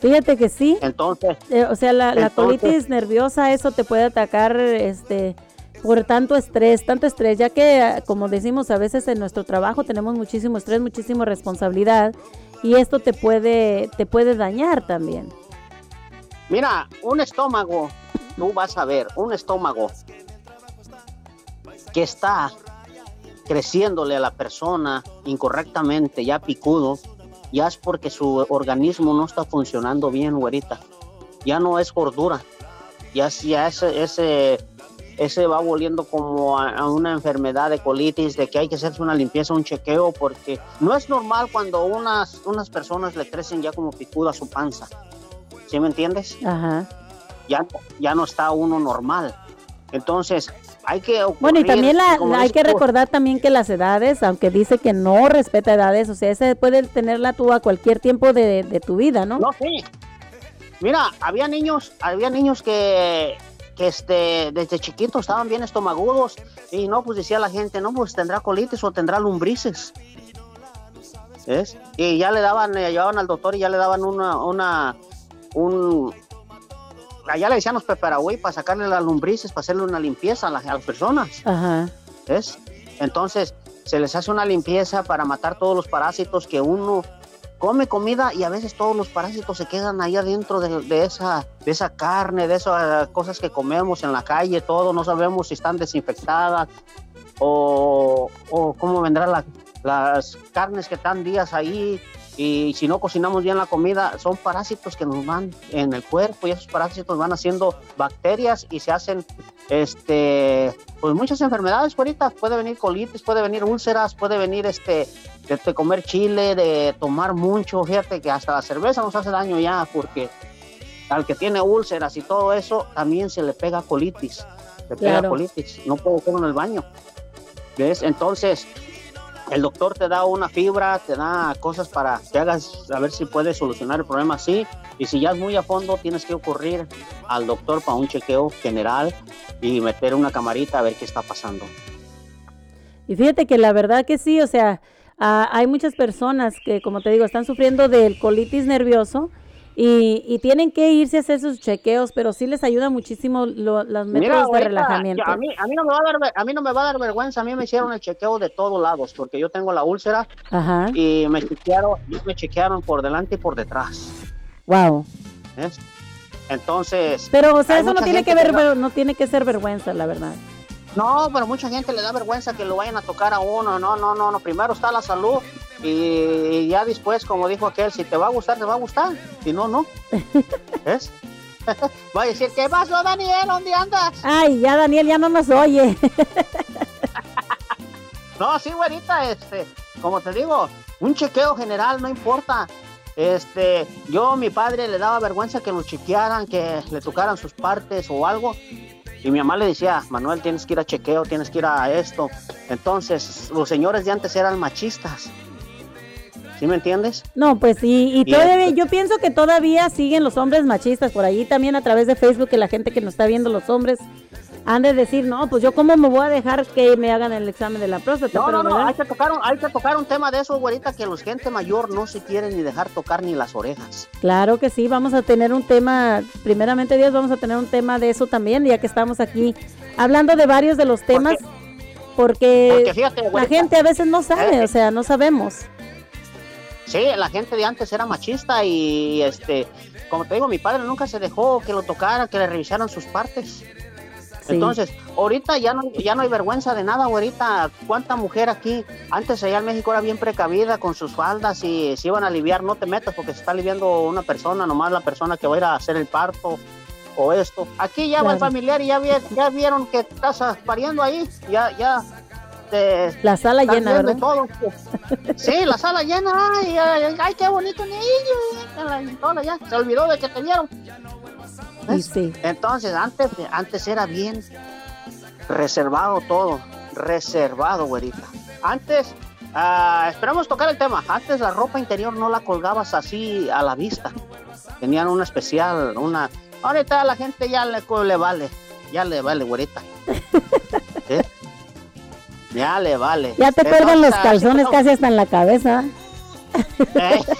Fíjate que sí. Entonces, Eh, o sea, la, la Entonces- colitis nerviosa, eso te puede atacar este, por tanto estrés, tanto estrés, ya que, eh, como decimos, a veces en nuestro trabajo tenemos muchísimo estrés, muchísima responsabilidad, y esto te puede, te puede dañar también. mira, un estómago, tú vas a ver, un estómago que está creciéndole a la persona incorrectamente, ya picudo, ya es porque su organismo no está funcionando bien, güerita. Ya no es gordura, ya, ya ese, ese, ese va volviendo como a, una enfermedad de colitis, de que hay que hacerse una limpieza, un chequeo, porque no es normal cuando unas, unas personas le crecen ya como picuda su panza. ¿Sí me entiendes? Ajá. Ya, ya no está uno normal. Entonces, hay que... Bueno, y ocurrir, también la, hay que recordar también que las edades, aunque dice que no respeta edades, o sea, ese puede tenerla tú a cualquier tiempo de, de tu vida, ¿no? No, sí. Mira, había niños, había niños que, que este, desde chiquitos estaban bien estomagudos y no, pues decía la gente, no, pues tendrá colitis o tendrá lumbrices. ¿Ves? Y ya le daban, le llevaban al doctor y ya le daban una, una, un, allá le decían los peperagüey para sacarle las lumbrices, para hacerle una limpieza a, la- a las personas. Ajá. ¿ves? Entonces se les hace una limpieza para matar todos los parásitos que uno come comida y a veces todos los parásitos se quedan ahí adentro de, de esa, de esa carne, de esas cosas que comemos en la calle, todo, no sabemos si están desinfectadas o, o cómo vendrán la- las carnes que están días ahí y si no cocinamos bien la comida, son parásitos que nos van en el cuerpo y esos parásitos van haciendo bacterias y se hacen este pues muchas enfermedades ahorita puede venir colitis puede venir úlceras puede venir este de, de comer chile de tomar mucho fíjate que hasta la cerveza nos hace daño ya porque al que tiene úlceras y todo eso también se le pega colitis. Le pega colitis. No puedo comer en el baño. ¿ves? entonces el doctor te da una fibra, te da cosas para que hagas, a ver si puedes solucionar el problema así. Y si ya es muy a fondo, tienes que ocurrir al doctor para un chequeo general y meter una camarita a ver qué está pasando. Y fíjate que la verdad que sí, o sea, ah, hay muchas personas que, como te digo, están sufriendo del colitis nervioso y, y tienen que irse a hacer sus chequeos, pero sí les ayuda muchísimo lo- los métodos de ahorita, relajamiento. A mí, a, mí no me va a dar, ver- a mí no me va a dar vergüenza, a mí me hicieron el chequeo de todos lados, porque yo tengo la úlcera Ajá. y me chequearon, me chequearon por delante y por detrás. Wow. Entonces, Pero, o sea, eso no tiene que ver, que no- ver- no tiene que ser vergüenza, la verdad. No, pero mucha gente le da vergüenza que lo vayan a tocar a uno. No, no, no, no. Primero está la salud y ya después, como dijo aquel, si te va a gustar, te va a gustar. Si no, no. ¿Ves? Va a decir, ¿qué pasó, Daniel? ¿Dónde andas? Ay, ya Daniel ya no nos oye. No, sí, güerita, este, como te digo, un chequeo general, no importa. Este, yo, mi padre le daba vergüenza que lo chequearan, que le tocaran sus partes o algo. Y mi mamá le decía, Manuel, tienes que ir a chequeo, tienes que ir a esto. Entonces, los señores de antes eran machistas. ¿Sí me entiendes? No, pues sí, y Y todavía, este- yo pienso que todavía siguen los hombres machistas por allí también a través de Facebook que la gente que nos está viendo los hombres han de decir, no, pues yo cómo me voy a dejar que me hagan el examen de la próstata, No, pero no, no, hay que, tocar un, hay que tocar un tema de eso, güerita, que los gente mayor no se quieren ni dejar tocar ni las orejas. Claro que sí, vamos a tener un tema, primeramente Dios, vamos a tener un tema de eso también, ya que estamos aquí hablando de varios de los temas, porque, Porque fíjate, la gente a veces no sabe, Eh, o sea, no sabemos. Sí, la gente de antes era machista y este, como te digo, mi padre nunca se dejó que lo tocaran, que le revisaran sus partes. Sí. Entonces, ahorita ya no, ya no hay vergüenza de nada, güerita. ¿Cuánta mujer aquí? Antes allá en México era bien precavida con sus faldas y se iban a aliviar, no te metas porque se está aliviando una persona, nomás la persona que va a ir a hacer el parto o esto. Aquí ya va el familiar y ya, vi- ya vieron que estás pariendo ahí, ya, ya, este... La sala llena, ¿verdad? todo. Sí, la sala llena, ay, ay, ay, qué bonito niño. toda ya, Se olvidó de que te vieron. Y sí. Entonces, antes, antes era bien reservado todo, reservado, güerita. Antes, ah, esperamos tocar el tema. Antes la ropa interior no la colgabas así a la vista. Tenían una especial, una. Ahorita a la gente ya le, le vale, ya le vale, güerita. Ya le vale. Ya te cuelgan los calzones casi hasta en la cabeza. Eh.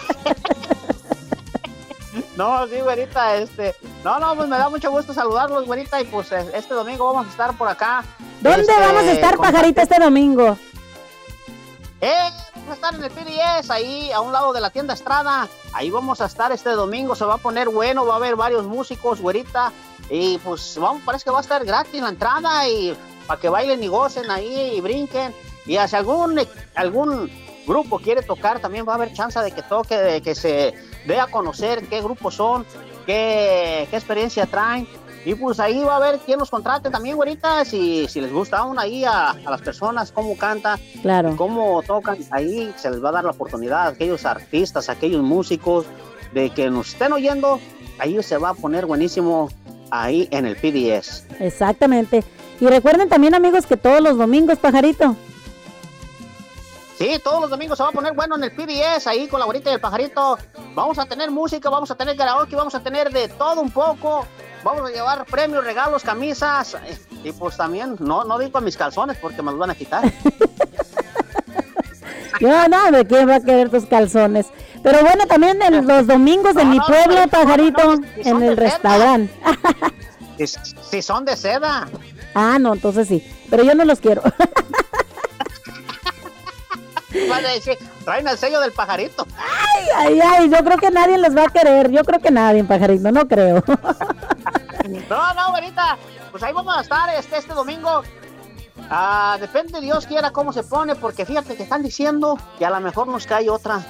No, sí, güerita, este, no, no, pues me da mucho gusto saludarlos, güerita, y pues este domingo vamos a estar por acá. ¿Dónde Este, vamos a estar, pajarito, este domingo? Eh, vamos a estar en el PDS, ahí a un lado de la tienda Estrada. Ahí vamos a estar este domingo, se va a poner bueno, va a haber varios músicos, güerita. Y pues vamos, parece que va a estar gratis la entrada y para que bailen y gocen ahí y brinquen. Y si algún, algún grupo quiere tocar, también va a haber chance de que toque, de que se dé a conocer qué grupos son, qué, qué experiencia traen. Y pues ahí va a ver quién los contrate también, güerita, si, si les gusta aún ahí a, a las personas, cómo canta, Claro. cómo tocan, ahí se les va a dar la oportunidad a aquellos artistas, a aquellos músicos, de que nos estén oyendo, ahí se va a poner buenísimo ahí en el PDS. Exactamente. Y recuerden también, amigos, que todos los domingos, pajarito. Sí, todos los domingos se va a poner bueno en el PBS, ahí con la gorita y el pajarito. Vamos a tener música, vamos a tener karaoke, vamos a tener de todo un poco. Vamos a llevar premios, regalos, camisas. Y pues también, no, no digo a mis calzones porque me los van a quitar. Yo no, ¿de quién va a querer tus calzones? Pero bueno, también en los domingos en No, mi no, pueblo, no, no, pajarito, no, en el restaurante. Si, si son de seda. Ah, no, entonces sí. Pero yo no los quiero. Van a decir, traen el sello del pajarito. ay, ay, yo creo que nadie los va a querer. Yo creo que nadie, pajarito, no creo. No, no, güerita. Pues ahí vamos a estar este, este domingo. Ah, depende Dios quiera cómo se pone, porque fíjate que están diciendo que a lo mejor nos cae otra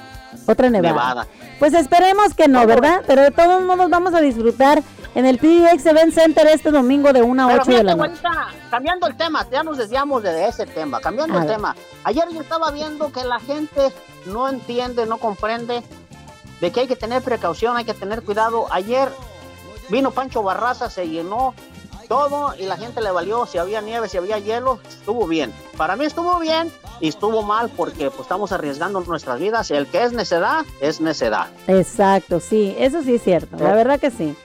Otra nevada. nevada. Pues esperemos que no, ¿verdad? Pero de todos modos vamos a disfrutar en el PDX Event Center este domingo de 1 a Pero 8 de la noche. cambiando el tema, ya nos desviamos de ese tema, cambiando A el ver. tema. Ayer yo estaba viendo que la gente no entiende, no comprende de que hay que tener precaución, hay que tener cuidado. Ayer vino Pancho Barraza, se llenó todo y la gente le valió si había nieve, si había hielo, estuvo bien. Para mí estuvo bien y estuvo mal porque pues, estamos arriesgando nuestras vidas. El que es necedad, es necedad. Exacto, sí, eso sí es cierto. La ¿Eh? verdad que sí.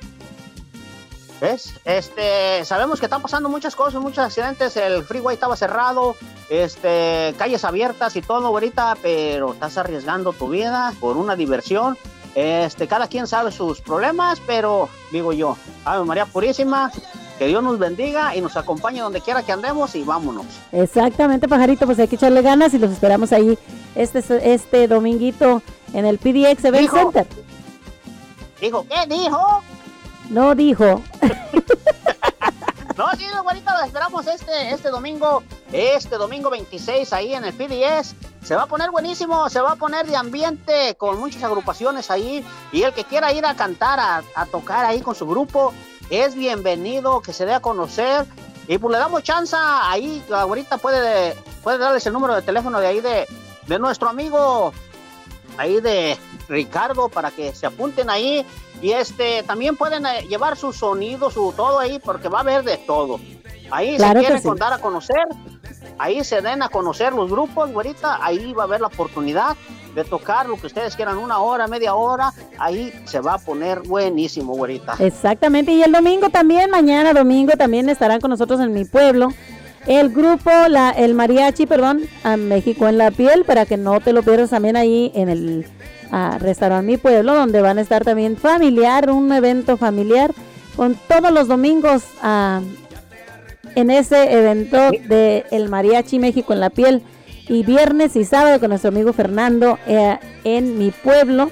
¿Ves? Este, sabemos que están pasando muchas cosas, muchos accidentes, el freeway estaba cerrado, este, calles abiertas y todo ahorita, pero estás arriesgando tu vida por una diversión. Este, cada quien sabe sus problemas, pero digo yo, Ave María Purísima, que Dios nos bendiga y nos acompañe donde quiera que andemos y vámonos. Exactamente, pajarito, pues hay que echarle ganas y los esperamos ahí este, este dominguito en el PDX Event. Center. Dijo, ¿qué dijo? No dijo. No, sí, güerita, lo esperamos este, este domingo, este domingo 26 ahí en el PDS. Se va a poner buenísimo, se va a poner de ambiente con muchas agrupaciones ahí. Y el que quiera ir a cantar, a, a tocar ahí con su grupo, es bienvenido, que se dé a conocer. Y pues le damos chance, ahí la güerita puede, puede darles el número de teléfono de ahí de, de nuestro amigo, ahí de Ricardo, para que se apunten ahí. Y este, también pueden eh, llevar su sonido, su todo ahí, porque va a haber de todo. Ahí Claro se quieren sí. contar a conocer, ahí se den a conocer los grupos, güerita, ahí va a haber la oportunidad de tocar lo que ustedes quieran, una hora, media hora, ahí se va a poner buenísimo, güerita. Exactamente, y el domingo también, mañana domingo también estarán con nosotros en mi pueblo el grupo, la, el mariachi, perdón, a México en la piel, para que no te lo pierdas también ahí en el ah, restaurante Mi Pueblo, donde van a estar también familiar, un evento familiar, con todos los domingos ah, en ese evento de el mariachi México en la piel, y viernes y sábado con nuestro amigo Fernando eh, en Mi Pueblo.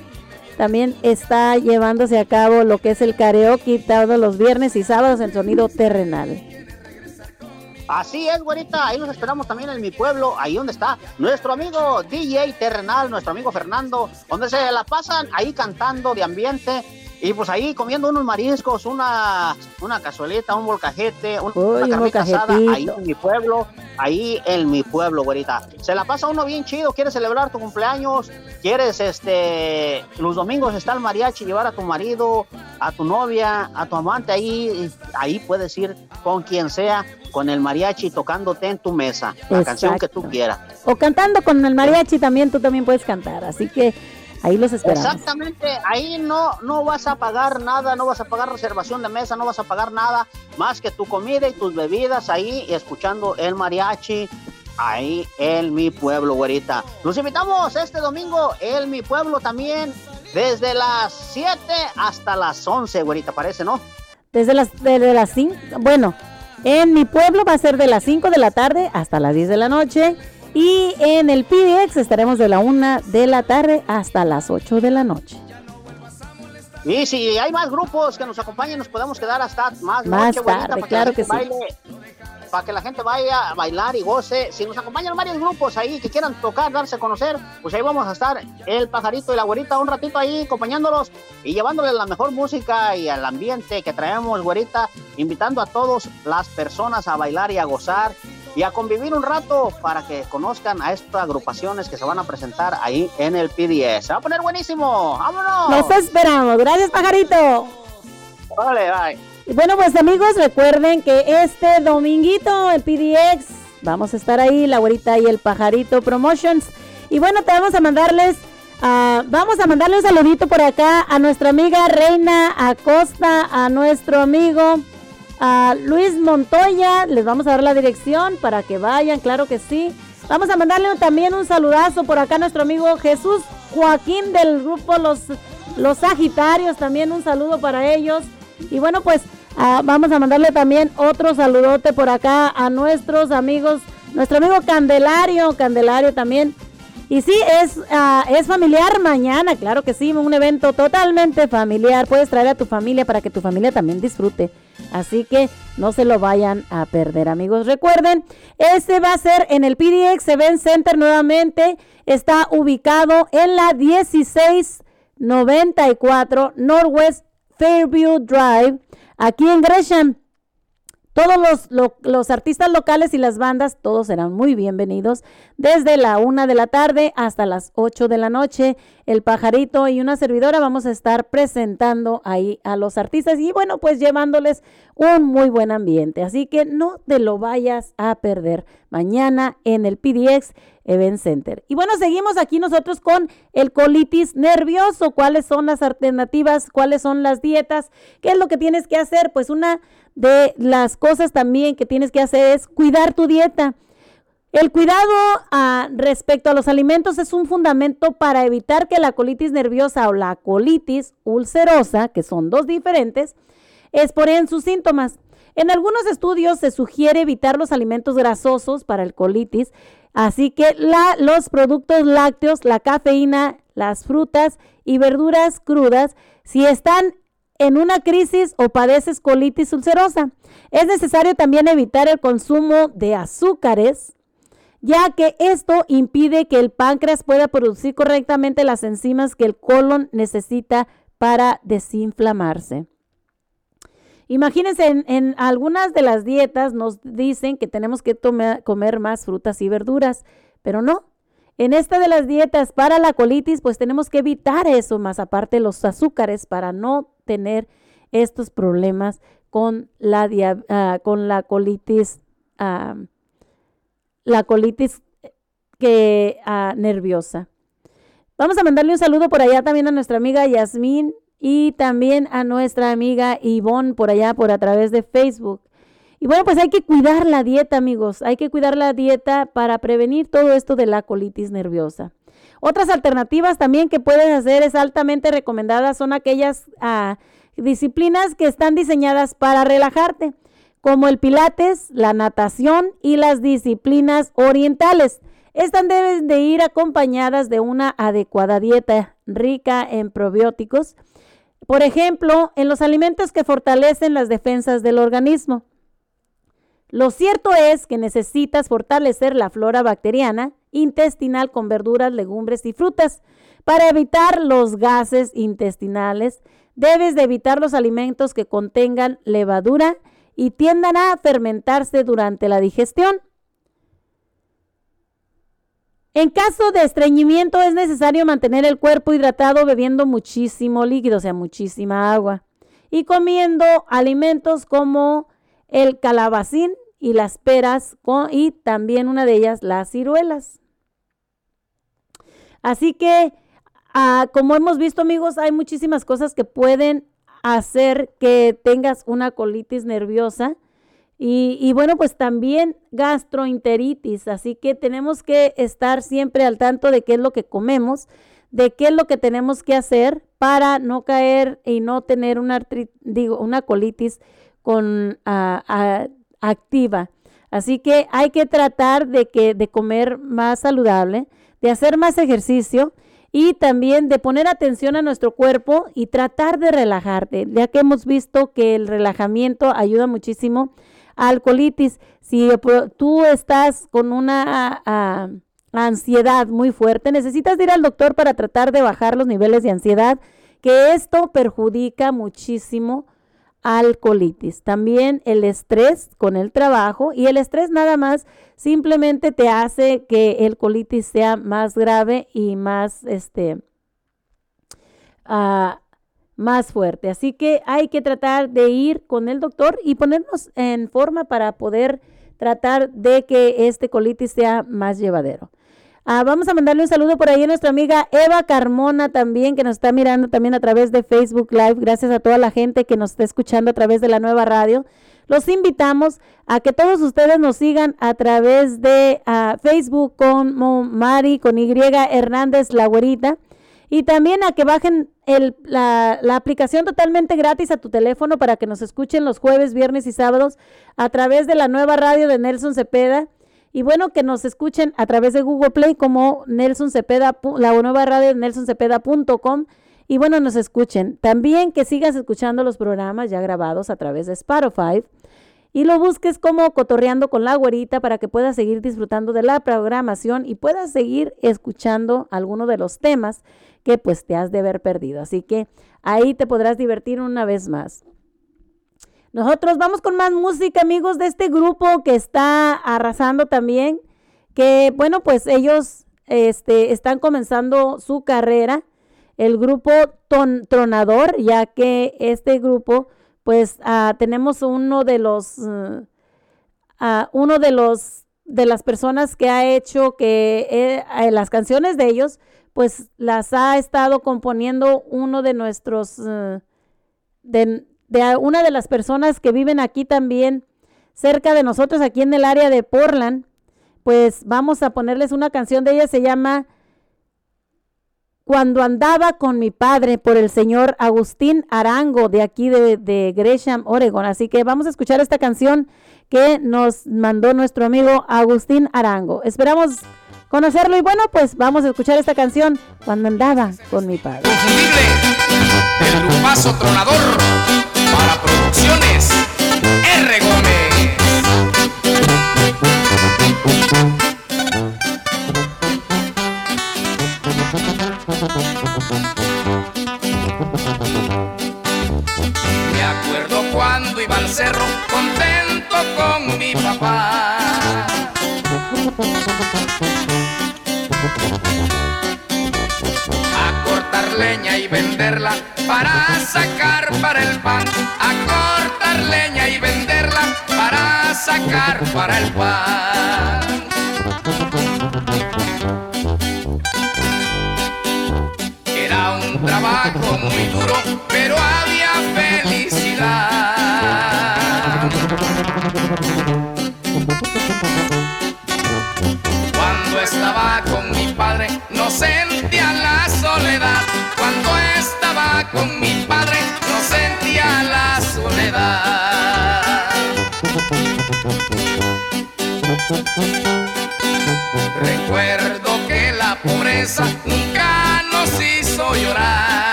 También está llevándose a cabo lo que es el karaoke todos los viernes y sábados en sonido terrenal. Así es, güerita, ahí los esperamos también en mi pueblo, ahí donde está nuestro amigo DJ Terrenal, nuestro amigo Fernando, donde se la pasan ahí cantando de ambiente y pues ahí comiendo unos mariscos, una, una cazuelita, un volcajete, un- Uy, una un carnita asada ahí en mi pueblo. ahí en mi pueblo, güerita. Se la pasa uno bien chido, quieres celebrar tu cumpleaños, quieres, este, los domingos está el mariachi, llevar a tu marido, a tu novia, a tu amante, ahí, ahí puedes ir con quien sea, con el mariachi tocándote en tu mesa, la canción que tú quieras. O cantando con el mariachi también, tú también puedes cantar, así que Ahí los esperamos. Exactamente, ahí no, no vas a pagar nada, no vas a pagar reservación de mesa, no vas a pagar nada más que tu comida y tus bebidas ahí escuchando el mariachi ahí en mi pueblo, güerita. Los invitamos este domingo en mi pueblo también, desde las 7 hasta las 11, güerita, parece, ¿no? Desde las, desde las 5, bueno, en mi pueblo va a ser de las 5 de la tarde hasta las 10 de la noche. Y en el PDX estaremos de la 1 de la tarde hasta las 8 de la noche. Y si hay más grupos que nos acompañen, nos podemos quedar hasta más, más tarde, claro que, sí. para que la gente vaya a bailar y goce. Si nos acompañan varios grupos ahí que quieran tocar, darse a conocer, pues ahí vamos a estar el pajarito y la güerita un ratito ahí acompañándolos y llevándoles la mejor música y el ambiente que traemos, güerita, invitando a todas las personas a bailar y a gozar y a convivir un rato para que conozcan a estas agrupaciones que se van a presentar ahí en el PDS. Se va a poner buenísimo. ¡Vámonos! Nos esperamos. Gracias, pajarito. Vale, bye. Bueno, pues amigos, recuerden que este dominguito, el PDX, vamos a estar ahí, la güerita y el pajarito Promotions. Y bueno, te vamos a mandarles, uh, vamos a mandarle un saludito por acá a nuestra amiga Reina Acosta, a nuestro amigo a Luis Montoya. Les vamos a dar la dirección para que vayan, claro que sí. Vamos a mandarle también un saludazo por acá a nuestro amigo Jesús Joaquín del grupo Los, Los Sagitarios. También un saludo para ellos. Y bueno, pues ah, vamos a mandarle también otro saludote por acá a nuestros amigos. Nuestro amigo Candelario, Candelario también. Y sí, es, ah, es familiar mañana, claro que sí, un evento totalmente familiar. Puedes traer a tu familia para que tu familia también disfrute. Así que no se lo vayan a perder, amigos. Recuerden, este va a ser en el PDX Event Center nuevamente. Está ubicado en la 1694 Northwest Fairview Drive, aquí en Gresham. Todos los, los, artistas locales y las bandas, todos serán muy bienvenidos. Desde la una de la tarde hasta las 8 de la noche, el pajarito y una servidora vamos a estar presentando ahí a los artistas y bueno, pues llevándoles un muy buen ambiente. Así que no te lo vayas a perder mañana en el PDX Event Center. Y bueno, seguimos aquí nosotros con el colitis nervioso. ¿Cuáles son las alternativas? ¿Cuáles son las dietas? ¿Qué es lo que tienes que hacer? Pues una de las cosas también que tienes que hacer es cuidar tu dieta. El cuidado ah, respecto a los alimentos es un fundamento para evitar que la colitis nerviosa o la colitis ulcerosa, que son dos diferentes, esporeen sus síntomas. En algunos estudios se sugiere evitar los alimentos grasosos para el colitis, así que los productos lácteos, la cafeína, las frutas y verduras crudas, si están en una crisis o padeces colitis ulcerosa. Es necesario también evitar el consumo de azúcares, ya que esto impide que el páncreas pueda producir correctamente las enzimas que el colon necesita para desinflamarse. Imagínense, en, algunas de las dietas nos dicen que tenemos que comer más frutas y verduras, pero no. En esta de las dietas para la colitis, pues tenemos que evitar eso, más aparte los azúcares, para no tener estos problemas con la, ah, con la colitis, ah, la colitis que, ah, nerviosa. Vamos a mandarle un saludo por allá también a nuestra amiga Yasmín y también a nuestra amiga Ivonne por allá, por a través de Facebook. Y bueno, pues hay que cuidar la dieta, amigos. Hay que cuidar la dieta para prevenir todo esto de la colitis nerviosa. Otras alternativas también que puedes hacer es altamente recomendadas son aquellas ah, disciplinas que están diseñadas para relajarte, como el pilates, la natación y las disciplinas orientales. Estas deben de ir acompañadas de una adecuada dieta rica en probióticos, por ejemplo, en los alimentos que fortalecen las defensas del organismo. Lo cierto es que necesitas fortalecer la flora bacteriana intestinal con verduras, legumbres y frutas. Para evitar los gases intestinales, debes de evitar los alimentos que contengan levadura y tiendan a fermentarse durante la digestión. En caso de estreñimiento es necesario mantener el cuerpo hidratado bebiendo muchísimo líquido, o sea, muchísima agua. Y comiendo alimentos como el calabacín y las peras y también una de ellas las ciruelas. Así que, ah, como hemos visto amigos, hay muchísimas cosas que pueden hacer que tengas una colitis nerviosa. Y, bueno, pues también gastroenteritis, así que tenemos que estar siempre al tanto de qué es lo que comemos, de qué es lo que tenemos que hacer para no caer y no tener una, digo, una colitis con, activa. Así que hay que tratar de, que, de comer más saludable, de hacer más ejercicio y también de poner atención a nuestro cuerpo y tratar de relajarte, ya que hemos visto que el relajamiento ayuda muchísimo al colitis. Si tú estás con una ah, ansiedad muy fuerte, necesitas ir al doctor para tratar de bajar los niveles de ansiedad, que esto perjudica muchísimo al colitis. También el estrés con el trabajo y el estrés nada más simplemente te hace que el colitis sea más grave y más este uh, más fuerte. Así que hay que tratar de ir con el doctor y ponernos en forma para poder tratar de que este colitis sea más llevadero. Ah, vamos a mandarle un saludo por ahí a nuestra amiga Eva Carmona también, que nos está mirando también a través de Facebook Live. Gracias a toda la gente que nos está escuchando a través de la nueva radio. Los invitamos a que todos ustedes nos sigan a través de ah, Facebook con Mari, con Y Hernández La Güerita. Y también a que bajen la, aplicación totalmente gratis a tu teléfono para que nos escuchen los jueves, viernes y sábados a través de la nueva radio de Nelson Cepeda. Y bueno, que nos escuchen a través de Google Play como Nelson Cepeda, la nueva radio de nelsoncepeda.com. Y bueno, nos escuchen. También que sigas escuchando los programas ya grabados a través de Spotify. Y lo busques como Cotorreando con la Güerita para que puedas seguir disfrutando de la programación y puedas seguir escuchando algunos de los temas que pues te has de haber perdido. Así que ahí te podrás divertir una vez más. Nosotros vamos con más música, amigos, de este grupo que está arrasando también, que bueno, pues ellos este, están comenzando su carrera, el grupo Tronador, ya que este grupo, pues ah, tenemos uno de los, uh, uno de los, de las personas que ha hecho que eh, las canciones de ellos, pues las ha estado componiendo uno de nuestros, de, de una de las personas que viven aquí también, cerca de nosotros, aquí en el área de Portland, pues vamos a ponerles una canción de ella, se llama Cuando andaba con mi padre por el señor Agustín Arango de aquí de, de Gresham, Oregon. Así que vamos a escuchar esta canción que nos mandó nuestro amigo Agustín Arango. Esperamos conocerlo y bueno, pues vamos a escuchar esta canción Cuando andaba con mi padre. el tronador para Producciones R. Gómez. Me acuerdo cuando iba al cerro contento con mi papá. A cortar leña y venderla para sacar para el pan, a cortar leña y venderla para sacar para el pan. Era un trabajo muy duro, pero había felicidad. Cuando estaba sentía la soledad. Cuando con mi padre no sentía la soledad. Recuerdo que la pobreza nunca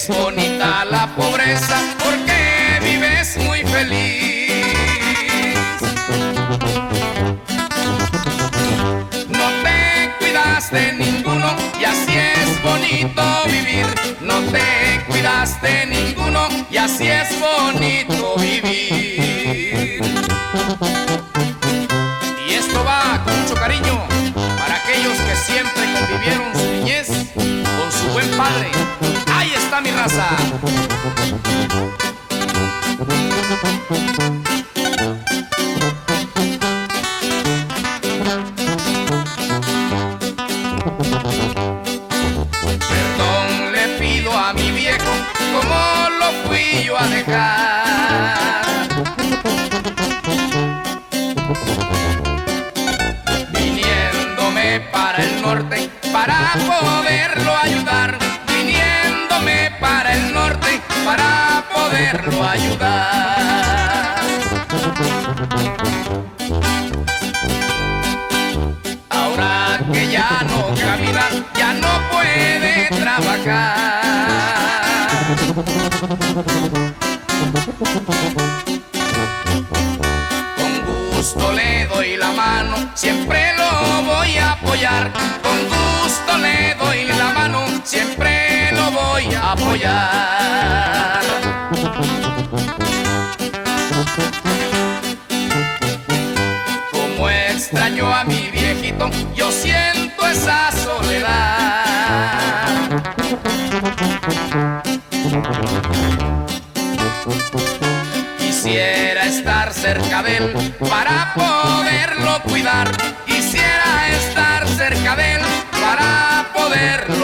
es bonita la pobreza porque vives muy feliz. No te cuidas de ninguno y así es bonito vivir. No te cuidas de ninguno y así es bonito. Está poderlo ayudar. Para poderlo cuidar. Quisiera estar cerca de él para poderlo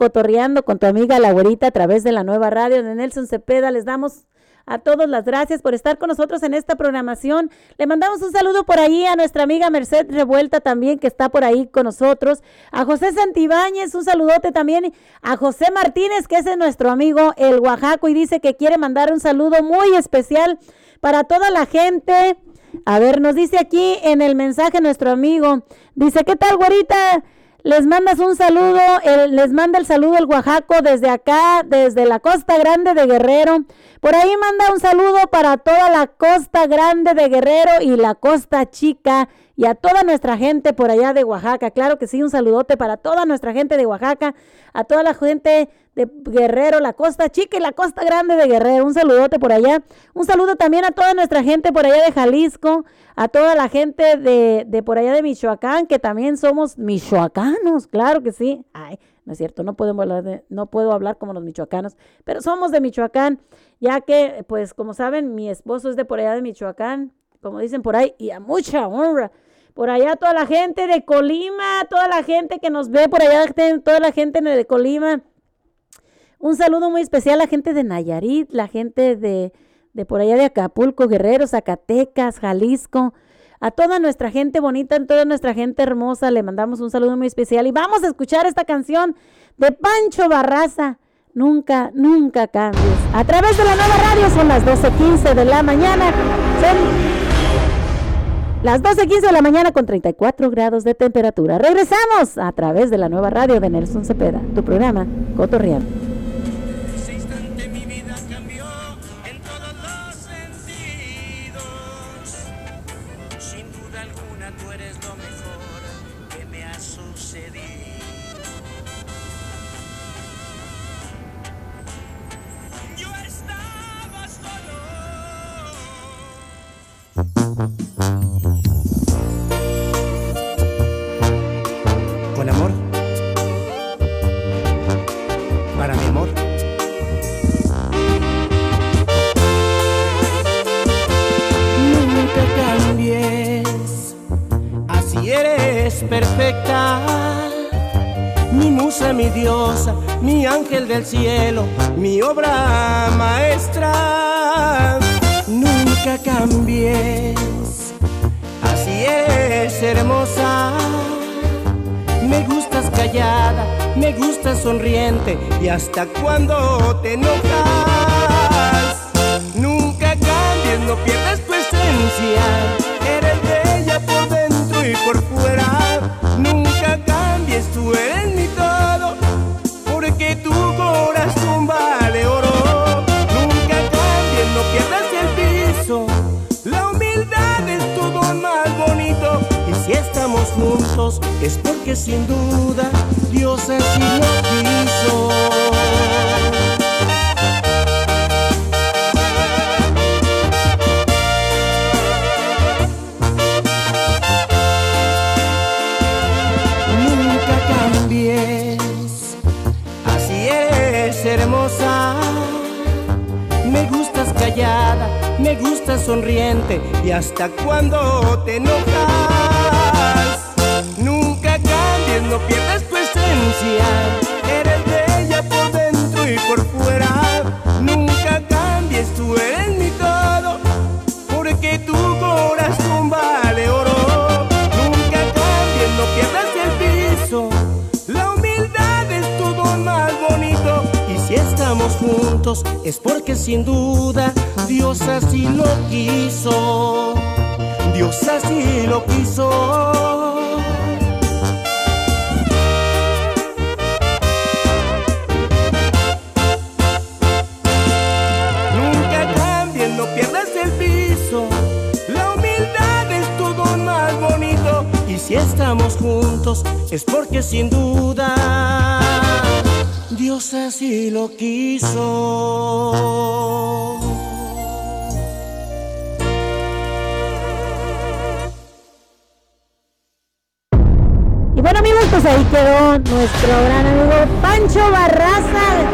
Cotorreando con tu amiga La Güerita a través de la nueva radio de Nelson Cepeda. Les damos a todos las gracias por estar con nosotros en esta programación. Le mandamos un saludo por ahí a nuestra amiga Merced Revuelta también que está por ahí con nosotros. A José Santibáñez, un saludote también. A José Martínez, que es nuestro amigo el Oaxaco y dice que quiere mandar un saludo muy especial para toda la gente. A ver, nos dice aquí en el mensaje nuestro amigo. Dice, ¿qué tal, güerita? Les mandas un saludo, el- les manda el saludo el Oaxaco desde acá, desde la Costa Grande de Guerrero. Por ahí manda un saludo para toda la Costa Grande de Guerrero y la Costa Chica y a toda nuestra gente por allá de Oaxaca. Claro que sí, un saludote para toda nuestra gente de Oaxaca, a toda la gente de Guerrero, la Costa Chica y la Costa Grande de Guerrero. Un saludote por allá. Un saludo también a toda nuestra gente por allá de Jalisco, a toda la gente de, de por allá de Michoacán, que también somos michoacanos, claro que sí. Ay, no es cierto, no podemos hablar de- no puedo hablar como los michoacanos, pero somos de Michoacán, ya que, pues, como saben, mi esposo es de por allá de Michoacán, como dicen por ahí, y a mucha honra. Por allá toda la gente de Colima, toda la gente que nos ve por allá, toda la gente de Colima. Un saludo muy especial a la gente de Nayarit, la gente de, de por allá de Acapulco, Guerrero, Zacatecas, Jalisco, a toda nuestra gente bonita, a toda nuestra gente hermosa, le mandamos un saludo muy especial y vamos a escuchar esta canción de Pancho Barraza. Nunca, nunca cambies. A través de la nueva radio son las 12.15 de la mañana. Las 12.15 de la mañana con 34 grados de temperatura. Regresamos a través de la nueva radio de Nelson Cepeda, tu programa Cotorreal. Mi diosa, mi ángel del cielo, mi obra maestra. Nunca cambies. Así eres hermosa. Me gustas callada, me gustas sonriente y hasta cuando te enojas. Nunca cambies, no pierdas tu esencia. Eres bella por dentro y por fuera. Nunca cambies, tú eres es porque sin duda Dios así lo quiso. Nunca cambies, así eres hermosa. Me gustas callada, me gustas sonriente y hasta cuando te enojas. Nunca cambies, no pierdas tu esencia. Eres bella por dentro y por fuera. Nunca cambies, tú eres mi todo. Porque tu corazón vale oro. Nunca cambies, no pierdas el piso. La humildad es tu don más bonito. Y si estamos juntos es porque sin duda Dios así lo quiso. Dios así lo quiso. Nunca cambies, no pierdas el piso. La humildad es tu don más bonito. Y si estamos juntos es porque sin duda Dios así lo quiso. Nuestro gran amigo Pancho Barraza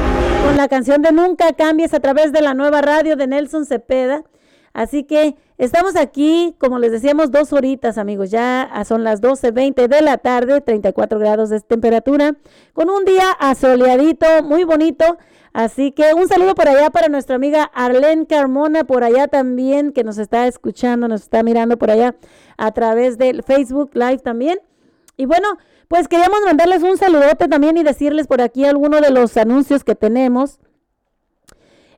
con la canción de Nunca Cambies a través de la nueva radio de Nelson Cepeda. Así que estamos aquí, como les decíamos, dos horitas amigos, ya son las 12.20 de la tarde, 34 grados de temperatura, con un día asoleadito, muy bonito. Así que un saludo por allá para nuestra amiga Arlene Carmona, por allá también, que nos está escuchando, nos está mirando por allá a través del Facebook Live también. Y bueno, pues queríamos mandarles un saludote también y decirles por aquí algunos de los anuncios que tenemos.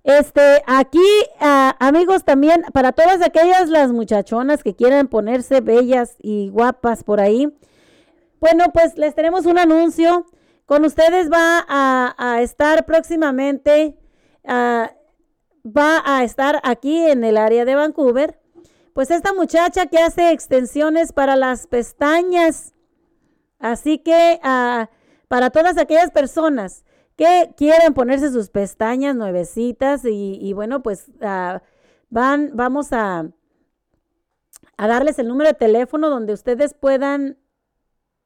Este, aquí, ah, amigos, también para todas aquellas las muchachonas que quieran ponerse bellas y guapas por ahí. Bueno, pues les tenemos un anuncio. Con ustedes va a, estar próximamente, ah, va a estar aquí en el área de Vancouver. Pues esta muchacha que hace extensiones para las pestañas. Así que ah, para todas aquellas personas que quieren ponerse sus pestañas nuevecitas y, bueno, pues ah, van, vamos a, a darles el número de teléfono donde ustedes puedan,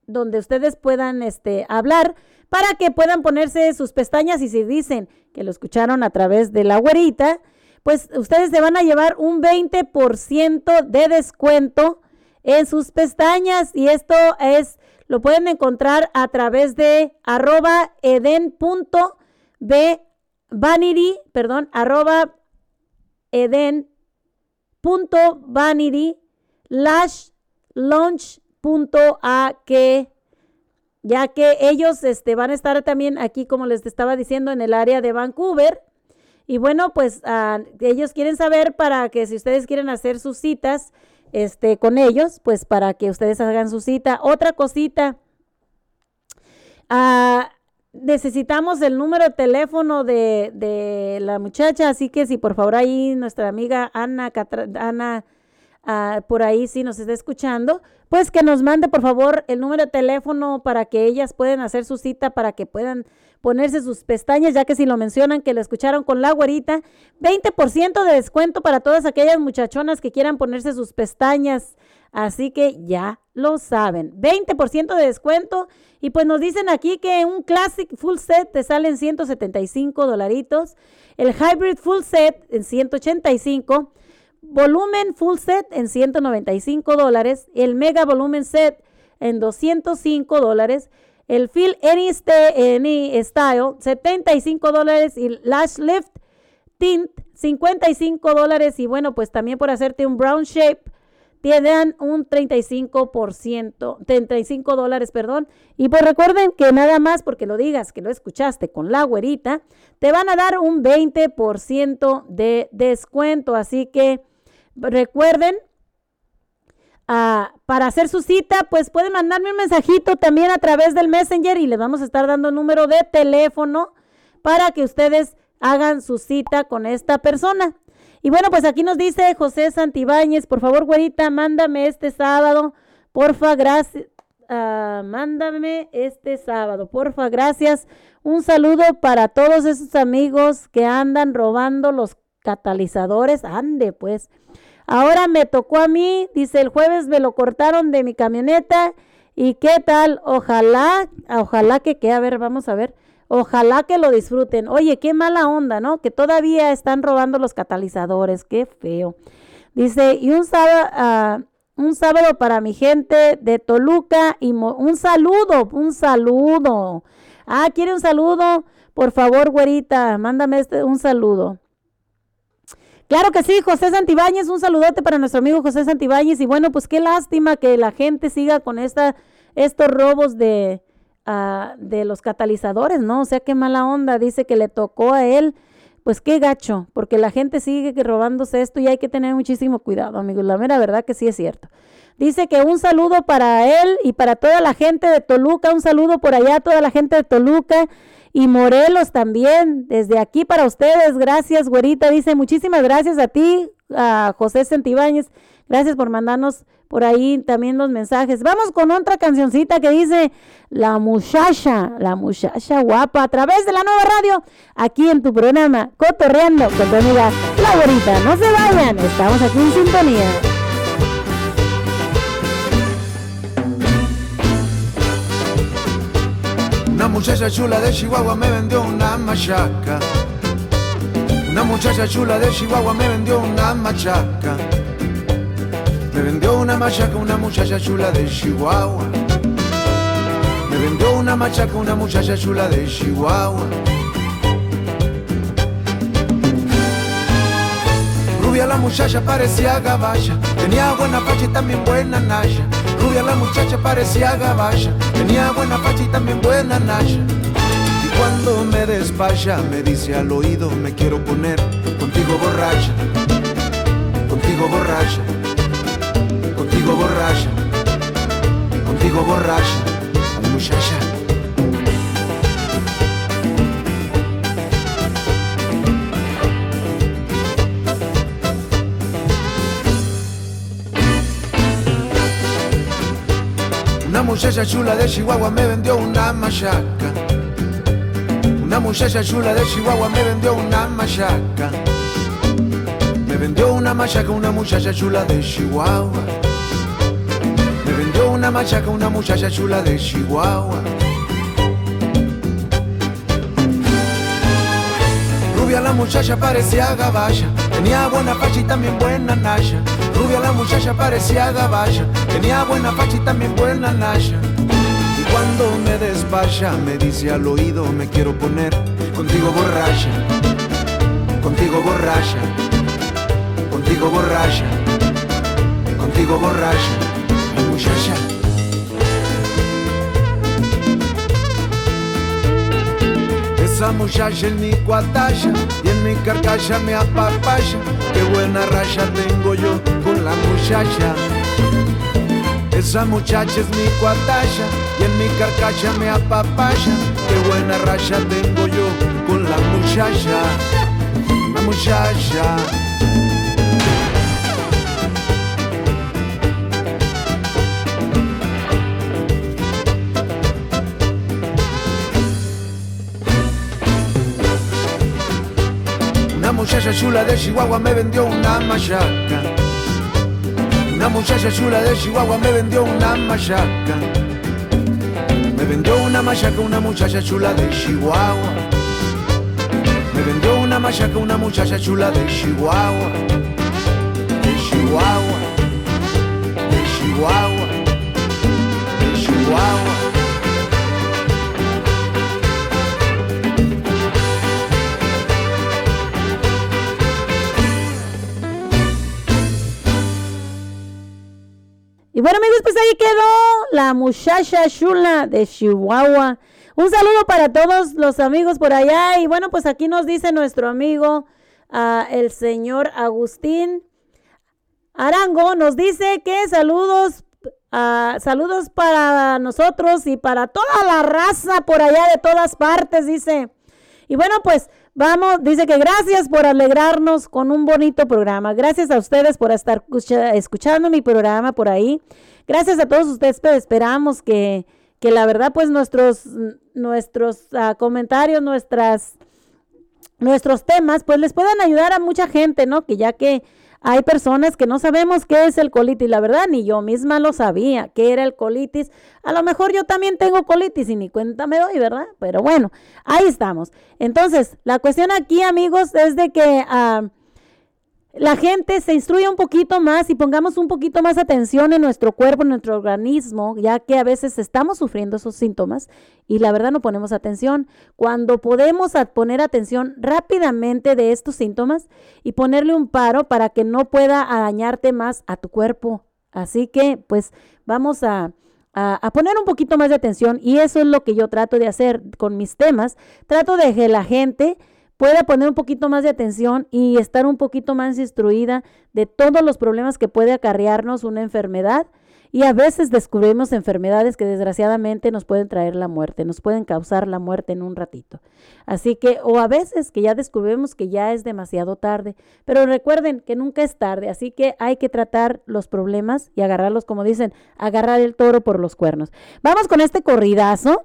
donde ustedes puedan este, hablar para que puedan ponerse sus pestañas y si dicen que lo escucharon a través de la güerita, pues ustedes se van a llevar un 20% de descuento en sus pestañas. Y esto es lo pueden encontrar a través de arroba eden.b vanity, perdón, arroba eden.vanity ya que ellos este, van a estar también aquí, como les estaba diciendo, en el área de Vancouver. Y bueno, pues ah, ellos quieren saber para que si ustedes quieren hacer sus citas este, con ellos, pues para que ustedes hagan su cita. Otra cosita, ah, necesitamos el número de teléfono de, de, la muchacha, así que si por favor ahí nuestra amiga Ana, Ana Ah, por ahí si nos está escuchando, pues que nos mande por favor el número de teléfono para que ellas puedan hacer su cita, para que puedan ponerse sus pestañas, ya que si lo mencionan que lo escucharon con la güerita, 20% de descuento para todas aquellas muchachonas que quieran ponerse sus pestañas. Así que ya lo saben, 20% de descuento. Y pues nos dicen aquí que un Classic Full Set te sale en 175 dolaritos, el Hybrid Full Set en 185 volumen full set en 195 dólares, el mega volumen set en 205 dólares, el any, any style 75 dólares y lash lift tint 55 dólares y bueno pues también por hacerte un brown shape te dan un 35%, 35 dólares, perdón. Y pues recuerden que nada más porque lo digas, que lo escuchaste con la güerita, te van a dar un 20% de descuento. Así que Recuerden, para hacer su cita, pues pueden mandarme un mensajito también a través del Messenger y les vamos a estar dando número de teléfono para que ustedes hagan su cita con esta persona. Y bueno, pues aquí nos dice José Santibáñez, por favor, güerita, mándame este sábado, porfa, gracias. Ah, mándame este sábado, porfa, gracias. Un saludo para todos esos amigos que andan robando los catalizadores. Ande, pues. Ahora me tocó a mí, dice el jueves me lo cortaron de mi camioneta. ¿Y qué tal? Ojalá, ojalá que que, a ver, vamos a ver. Ojalá que lo disfruten. Oye, qué mala onda, ¿no? Que todavía están robando los catalizadores. Qué feo. Dice, y un sábado, ah, un sábado para mi gente de Toluca y un saludo, un saludo. Ah, ¿quiere un saludo? Por favor, güerita, mándame este, un saludo. Claro que sí, José Santibáñez, un saludote para nuestro amigo José Santibáñez. Y bueno, pues qué lástima que la gente siga con esta, estos robos de, uh, de los catalizadores, ¿no? O sea, qué mala onda, dice que le tocó a él. Pues qué gacho, porque la gente sigue robándose esto y hay que tener muchísimo cuidado, amigos. La mera verdad que sí es cierto. Dice que un saludo para él y para toda la gente de Toluca, un saludo por allá a toda la gente de Toluca y Morelos también, desde aquí para ustedes. Gracias, güerita. Dice, muchísimas gracias a ti, a José Santibáñez. Gracias por mandarnos por ahí también los mensajes. Vamos con otra cancioncita que dice La muchacha, la muchacha guapa, a través de la nueva radio, aquí en tu programa, Cotorreando con tu amiga La Güerita. No se vayan, estamos aquí en sintonía. Muchacha chula de Chihuahua me vendió una machaca. Una muchacha chula de Chihuahua me vendió una machaca. Me vendió una machaca una muchacha chula de Chihuahua. Me vendió una machaca una muchacha chula de Chihuahua. La muchacha parecía gaballa, tenía buena facha y también buena naya. Rubia la muchacha parecía gabacha, tenía buena facha y también buena nasha. Y cuando me despacha, me dice al oído, me quiero poner contigo borracha, contigo borracha, contigo borracha, contigo borracha, muchacha. Muchacha chula de Chihuahua me vendió una machaca. Una muchacha chula de Chihuahua me vendió una machaca. Me vendió una machaca una muchacha chula de Chihuahua. Me vendió una machaca una muchacha chula de Chihuahua. Rubia la muchacha parecía gabacha, tenía buena facha y también buena nasha. Rubia la muchacha parecía gabacha, tenía buena facha y también buena nasha. Y cuando me despacha me dice al oído me quiero poner contigo borracha, contigo borracha, contigo borracha, contigo borracha, Esa muchacha en mi cuatalla y en mi carcacha me apapaya. Qué buena raya tengo yo con la muchacha. Esa muchacha es mi cuatalla y en mi carcacha me apapaya. Qué buena raya tengo yo con la muchacha. La muchacha. Muchacha chula de Chihuahua me vendió una machaca. Una muchacha chula de Chihuahua me vendió una machaca. Me vendió una machaca una muchacha chula de Chihuahua. Me vendió una machaca una muchacha chula de Chihuahua. De Chihuahua. De Chihuahua. Pues ahí quedó la muchacha chula de Chihuahua. Un saludo para todos los amigos por allá. Y bueno, pues aquí nos dice nuestro amigo, ah, el señor Agustín Arango, nos dice que saludos, ah, saludos para nosotros y para toda la raza por allá de todas partes, dice. Y bueno, pues vamos, dice que gracias por alegrarnos con un bonito programa. Gracias a ustedes por estar escucha- escuchando mi programa por ahí. Gracias a todos ustedes, pero esperamos que, que la verdad, pues nuestros, nuestros ah, comentarios, nuestras, nuestros temas, pues les puedan ayudar a mucha gente, ¿no? Que ya que hay personas que no sabemos qué es el colitis, la verdad, ni yo misma lo sabía, qué era el colitis. A lo mejor yo también tengo colitis y ni cuenta me doy, ¿verdad? Pero bueno, ahí estamos. Entonces, la cuestión aquí, amigos, es de que ah, la gente se instruya un poquito más y pongamos un poquito más atención en nuestro cuerpo, en nuestro organismo, ya que a veces estamos sufriendo esos síntomas y la verdad no ponemos atención. Cuando podemos poner atención rápidamente de estos síntomas y ponerle un paro para que no pueda dañarte más a tu cuerpo. Así que, pues, vamos a, a, a poner un poquito más de atención y eso es lo que yo trato de hacer con mis temas. Trato de que la gente pueda poner un poquito más de atención y estar un poquito más instruida de todos los problemas que puede acarrearnos una enfermedad. Y a veces descubrimos enfermedades que desgraciadamente nos pueden traer la muerte, nos pueden causar la muerte en un ratito. Así que, o a veces que ya descubrimos que ya es demasiado tarde. Pero recuerden que nunca es tarde, así que hay que tratar los problemas y agarrarlos, como dicen, agarrar el toro por los cuernos. Vamos con este corridazo.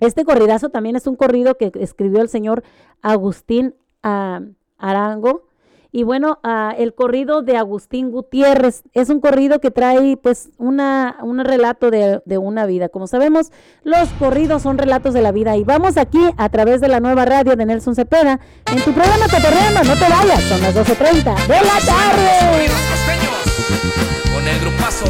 Este corridazo también es un corrido que escribió el señor Agustín ah, Arango. Y bueno, ah, el corrido de Agustín Gutiérrez es un corrido que trae pues una, un relato de, de una vida. Como sabemos, los corridos son relatos de la vida. Y vamos aquí a través de la nueva radio de Nelson Cepeda en tu programa Cotorreando. No te vayas, son las 12.30 de la tarde. Con el grupazo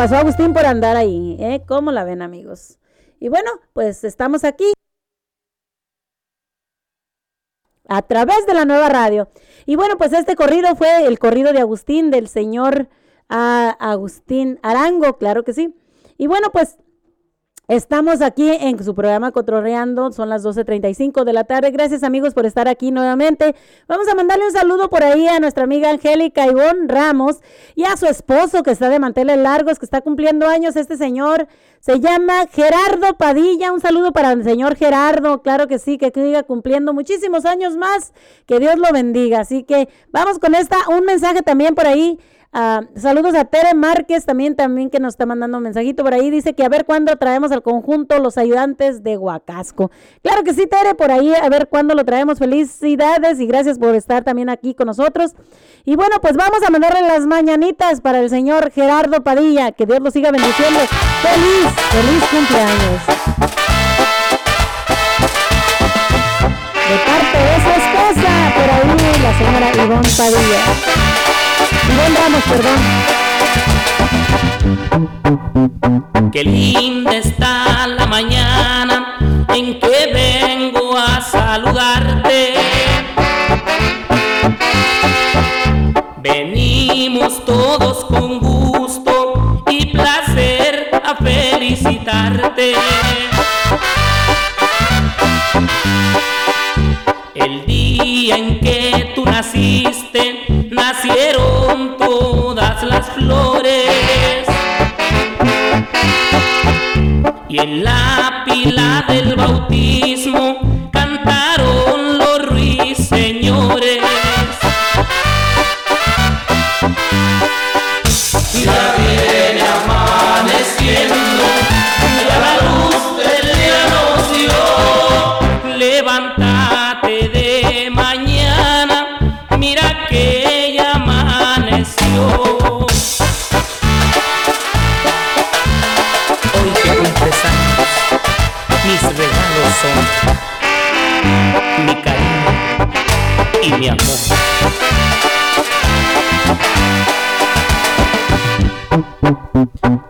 pasó Agustín por andar ahí, ¿eh? ¿Cómo la ven, amigos? Y bueno, pues estamos aquí a través de la nueva radio. Y bueno, pues este corrido fue el corrido de Agustín, del señor Agustín Arango, claro que sí. Y bueno, pues Estamos aquí en su programa Cotorreando, son las 12.35 de la tarde. Gracias amigos por estar aquí nuevamente. Vamos a mandarle un saludo por ahí a nuestra amiga Angélica Ivonne Ramos y a su esposo que está de manteles largos, que está cumpliendo años. Este señor se llama Gerardo Padilla. Un saludo para el señor Gerardo, claro que sí, que siga cumpliendo muchísimos años más. Que Dios lo bendiga. Así que vamos con esta, un mensaje también por ahí Ah, saludos a Tere Márquez también, también que nos está mandando un mensajito por ahí. Dice que a ver cuándo traemos al conjunto los ayudantes de Huacasco. Claro que sí, Tere, por ahí a ver cuándo lo traemos. Felicidades y gracias por estar también aquí con nosotros. Y bueno, pues vamos a mandarle las mañanitas para el señor Gerardo Padilla. Que Dios lo siga bendiciendo. Feliz, feliz cumpleaños. De parte de su esposa, por ahí la señora Ivonne Padilla. Ivonne Ramos, perdón. Qué linda está la mañana en que vengo a saludarte. Venimos todos con gusto y placer a felicitarte. El día en que tú naciste, Y en la pila del bautismo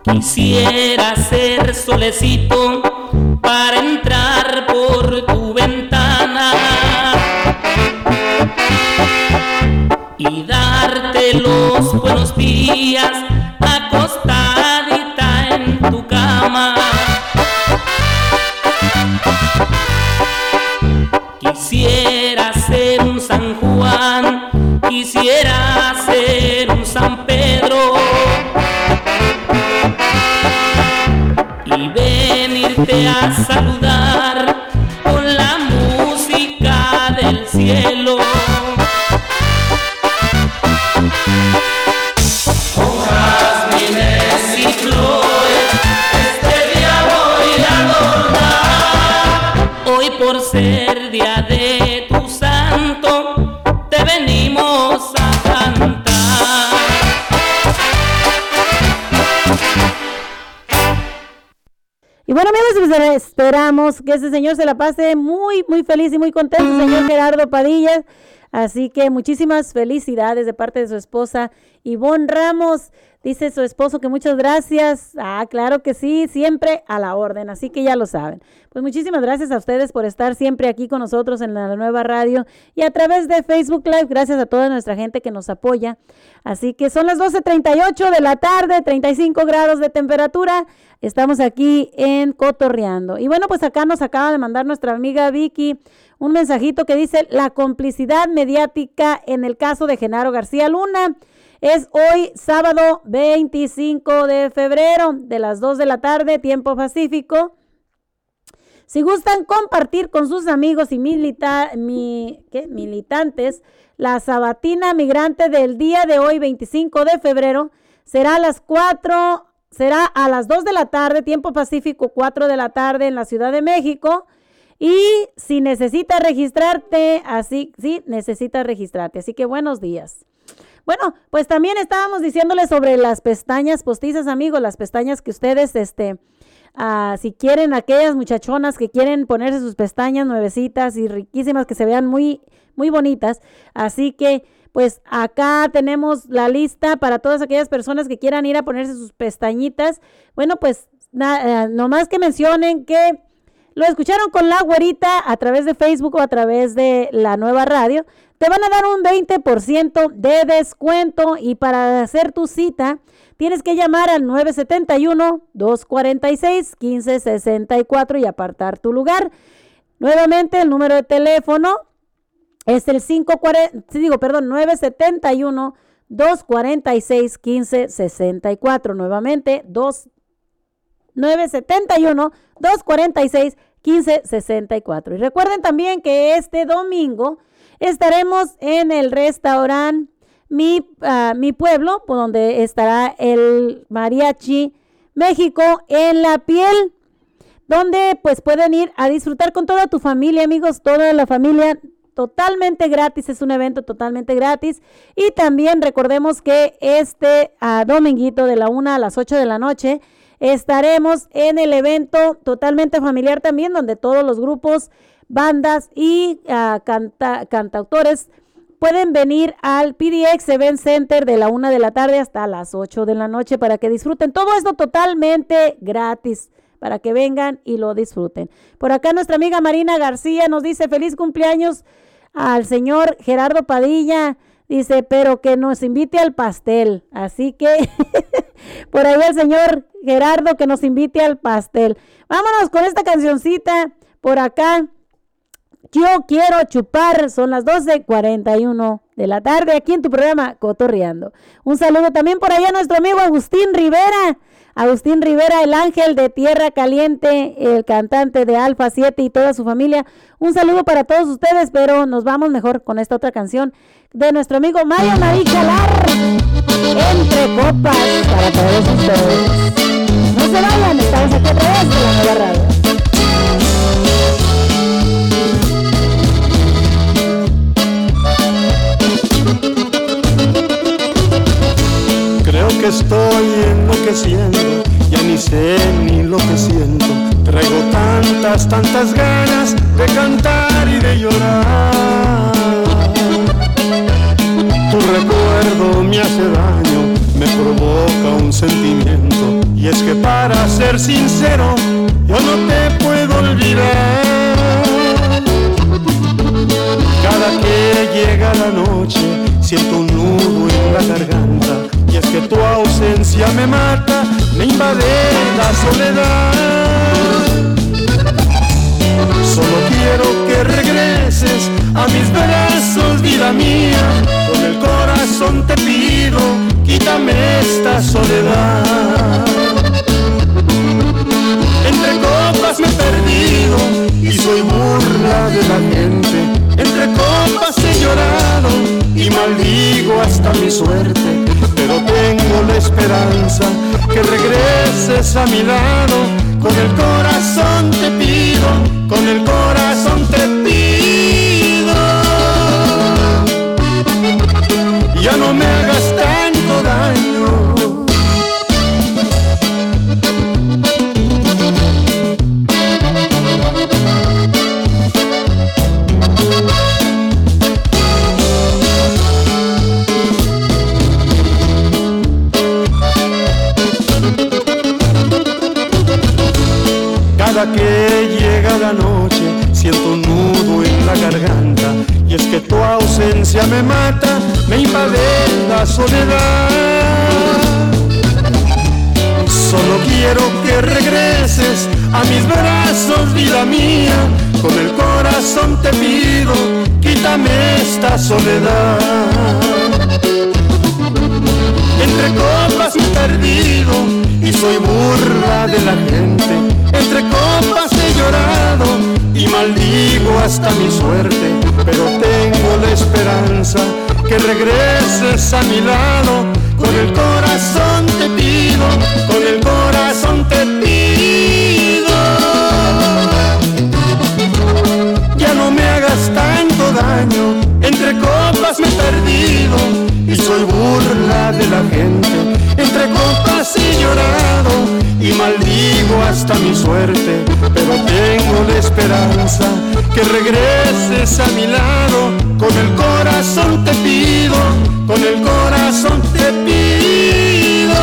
Quisiera ser solecito para entrar por tu ventana y darte los buenos días venirte a Y bueno, amigos, pues, esperamos que ese señor se la pase muy, muy feliz y muy contento, señor Gerardo Padilla. Así que muchísimas felicidades de parte de su esposa Ivonne Ramos. Dice su esposo que muchas gracias. Ah, claro que sí, siempre a la orden, así que ya lo saben. Pues muchísimas gracias a ustedes por estar siempre aquí con nosotros en la nueva radio y a través de Facebook Live. Gracias a toda nuestra gente que nos apoya. Así que son las 12.38 de la tarde, 35 grados de temperatura. Estamos aquí en Cotorreando. Y bueno, pues acá nos acaba de mandar nuestra amiga Vicky un mensajito que dice la complicidad mediática en el caso de Genaro García Luna. Es hoy sábado 25 de febrero de las 2 de la tarde, tiempo pacífico. Si gustan compartir con sus amigos y milita mi, militantes la sabatina migrante del día de hoy, 25 de febrero, será a las 4, será a las 2 de la tarde, tiempo pacífico, 4 de la tarde en la Ciudad de México. Y si necesitas registrarte, así, sí, necesitas registrarte. Así que buenos días. Bueno, pues también estábamos diciéndoles sobre las pestañas postizas, amigos, las pestañas que ustedes, este, ah, si quieren, aquellas muchachonas que quieren ponerse sus pestañas nuevecitas y riquísimas, que se vean muy, muy bonitas. Así que, pues acá tenemos la lista para todas aquellas personas que quieran ir a ponerse sus pestañitas. Bueno, pues na- eh, nomás que mencionen que lo escucharon con la güerita a través de Facebook o a través de la nueva radio. Te van a dar un 20% de descuento y para hacer tu cita tienes que llamar al 971-246-1564 y apartar tu lugar. Nuevamente el número de teléfono es el 540, sí, digo, perdón, 971 246 1564. Nuevamente, 2 971 246 1564. Y recuerden también que este domingo estaremos en el restaurante Mi, ah, Mi Pueblo, por donde estará el Mariachi México en la piel donde pues pueden ir a disfrutar con toda tu familia, amigos, toda la familia totalmente gratis, es un evento totalmente gratis. Y también recordemos que este ah, dominguito de la 1 a las 8 de la noche estaremos en el evento totalmente familiar también donde todos los grupos, bandas y ah, canta- cantautores pueden venir al PDX Event Center de la 1 de la tarde hasta las 8 de la noche para que disfruten todo esto totalmente gratis para que vengan y lo disfruten. Por acá nuestra amiga Marina García nos dice feliz cumpleaños al señor Gerardo Padilla. Dice, pero que nos invite al pastel. Así que por ahí el señor Gerardo que nos invite al pastel. Vámonos con esta cancioncita por acá. Yo quiero chupar. Son las 12.41 de la tarde aquí en tu programa Cotorreando. Un saludo también por allá a nuestro amigo Agustín Rivera. Agustín Rivera, el ángel de Tierra Caliente, el cantante de Alfa 7 y toda su familia. Un saludo para todos ustedes, pero nos vamos mejor con esta otra canción de nuestro amigo Mayo Marí Calar. Entre copas para todos ustedes. No se vayan, estamos aquí vez en la nueva radio. Que estoy enloqueciendo, ya ni sé ni lo que siento. Traigo tantas, tantas ganas de cantar y de llorar. Tu recuerdo me hace daño, me provoca un sentimiento. Y es que para ser sincero, yo no te puedo olvidar. Cada que llega la noche siento un nudo en la garganta y es que tu ausencia me mata, me invade la soledad. Solo quiero que regreses a mis brazos, vida mía, con el corazón te pido, quítame esta soledad. Entre copas me he perdido y soy burla de la gente. Entre copas he llorado y maldigo hasta mi suerte. Que regreses a mi lado. Con el corazón te pido, con el corazón soledad. Entre copas perdido y soy burla de la gente. Entre copas he llorado y maldigo hasta mi suerte. Pero tengo la esperanza que regreses a mi lado. Con el corazón te pido, con el corazón te pido. Me he perdido y soy burla de la gente. Entre copas he llorado y maldigo hasta mi suerte. Pero tengo la esperanza que regreses a mi lado. con el corazón te pido, con el corazón te pido.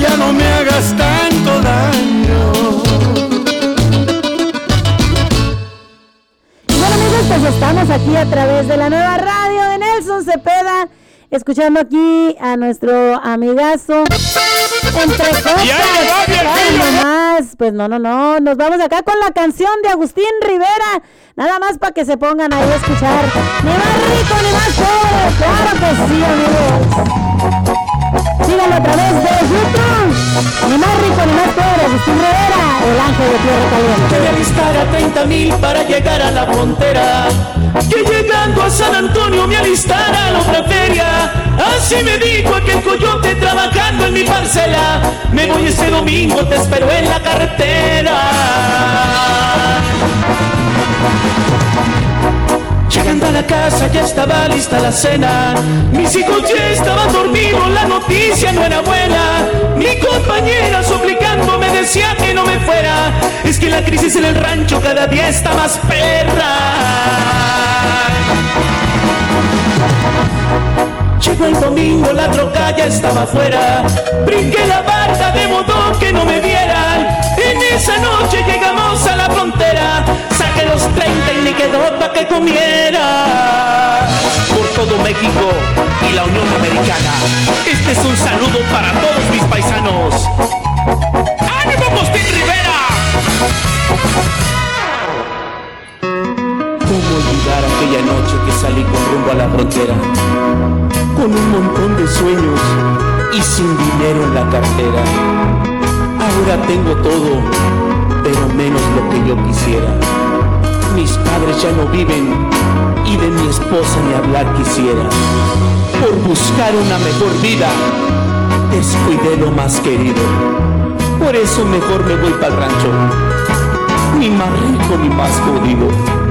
Ya no me hagas tanto estamos aquí a través de la nueva radio de Nelson Cepeda, escuchando aquí a nuestro amigazo. Entre nomás. Pues no, no, no. Nos vamos acá con la canción de Agustín Rivera. Nada más para que se pongan ahí a escuchar. Ni más rico ni más pobre. Claro que sí, amigos. Síganlo a través de YouTube. Ni más rico ni más pobre. Agustín Rivera, el ángel de tierra caliente. Te voy a alistar a 30 mil para llegar a la frontera. Que llegando a San Antonio me alistara a la otra feria. Así me dijo aquel coyote trabajando en mi parcela. Me voy ese domingo, te espero en la carretera. Llegando a la casa ya estaba lista la cena. Mis hijos ya estaban dormidos, la noticia no era buena. Mi compañera suplicando me decía que no me fuera. Es que la crisis en el rancho cada día está más perra. Llegó el domingo, la troca ya estaba afuera. Brinqué la barda de modo que no me vieran. En esa noche llegamos a la frontera. Los 30 y ni quedó pa' que comiera. Por todo México y la Unión Americana. Este es un saludo para todos mis paisanos. ¡Ánimo, Agustín Rivera! ¿Cómo olvidar aquella noche que salí con rumbo a la frontera? Con un montón de sueños y sin dinero en la cartera. Ahora tengo todo, pero menos lo que yo quisiera. Mis padres ya no viven y de mi esposa ni hablar quisiera. Por buscar una mejor vida, descuidé lo más querido. Por eso mejor me voy para el rancho. Ni más rico ni más jodido.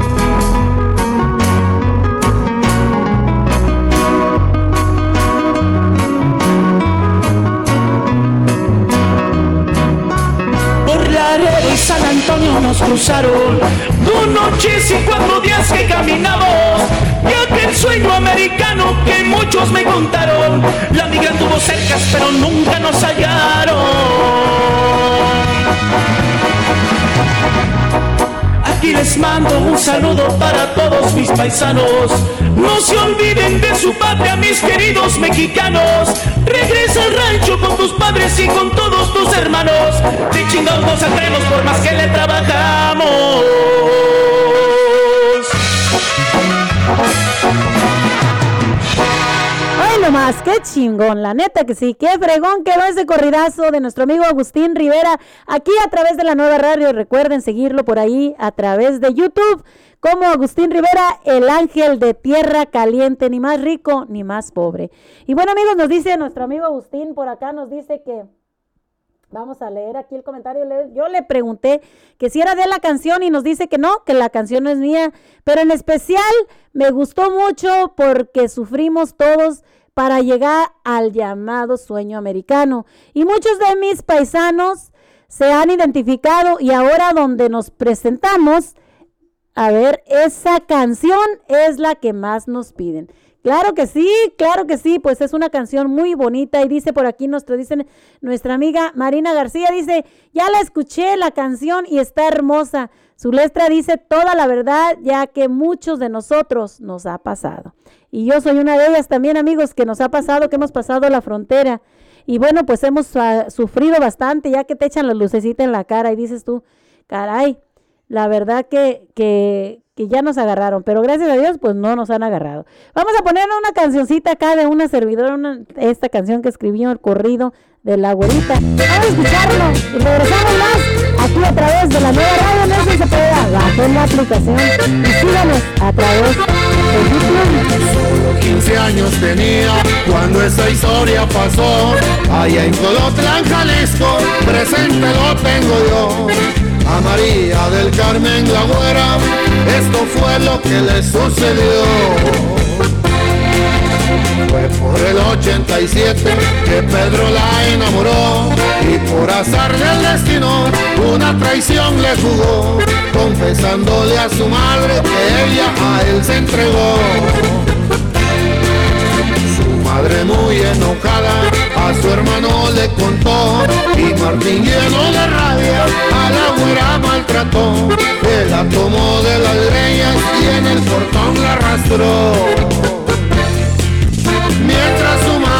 Cruzaron dos noches y cuatro días que caminamos. Y aquel sueño americano que muchos me contaron. La migra tuvo cercas pero nunca nos hallaron. Aquí les mando un saludo para todos mis paisanos. No se olviden de su patria, mis queridos mexicanos. Regresa al rancho con tus padres y con todos tus hermanos. De chingados nos saldremos por más que le trabajamos. Nomás, qué chingón, la neta que sí, qué fregón quedó ese corridazo de nuestro amigo Agustín Rivera aquí a través de la nueva radio. Recuerden seguirlo por ahí a través de YouTube como Agustín Rivera, el ángel de tierra caliente, ni más rico ni más pobre. Y bueno, amigos, nos dice nuestro amigo Agustín por acá, nos dice que Vamos a leer aquí el comentario. Yo le pregunté que si era de la canción y nos dice que no, que la canción no es mía. Pero en especial me gustó mucho porque sufrimos todos para llegar al llamado sueño americano. Y muchos de mis paisanos se han identificado y ahora donde nos presentamos, a ver, esa canción es la que más nos piden. Claro que sí, claro que sí, pues es una canción muy bonita y dice por aquí nuestro, dice nuestra amiga Marina García, dice, ya la escuché la canción y está hermosa. Su letra dice toda la verdad, ya que muchos de nosotros nos ha pasado. Y yo soy una de ellas también, amigos, que nos ha pasado, que hemos pasado la frontera. Y bueno, pues hemos sufrido bastante, ya que te echan la lucecita en la cara y dices tú, caray, la verdad que, que, que ya nos agarraron, pero gracias a Dios, pues no nos han agarrado. Vamos a poner una cancioncita acá de una servidora, una- esta canción que escribió el corrido de la güerita. Vamos a escucharlo y regresamos más aquí a través de la nueva radio la aplicación y síganos a través YouTube. 15 años tenía cuando esa historia pasó. Allá en Colotlán, Jalisco, presente lo tengo yo. A María del Carmen la güera, esto fue lo que le sucedió. Fue por el 87 que Pedro la enamoró y por azar del destino una traición le jugó, confesándole a su madre él se entregó. Su madre muy enojada a su hermano le contó y Martín lleno de rabia a la güera maltrató. Él la tomó de las greñas y en el portón la arrastró.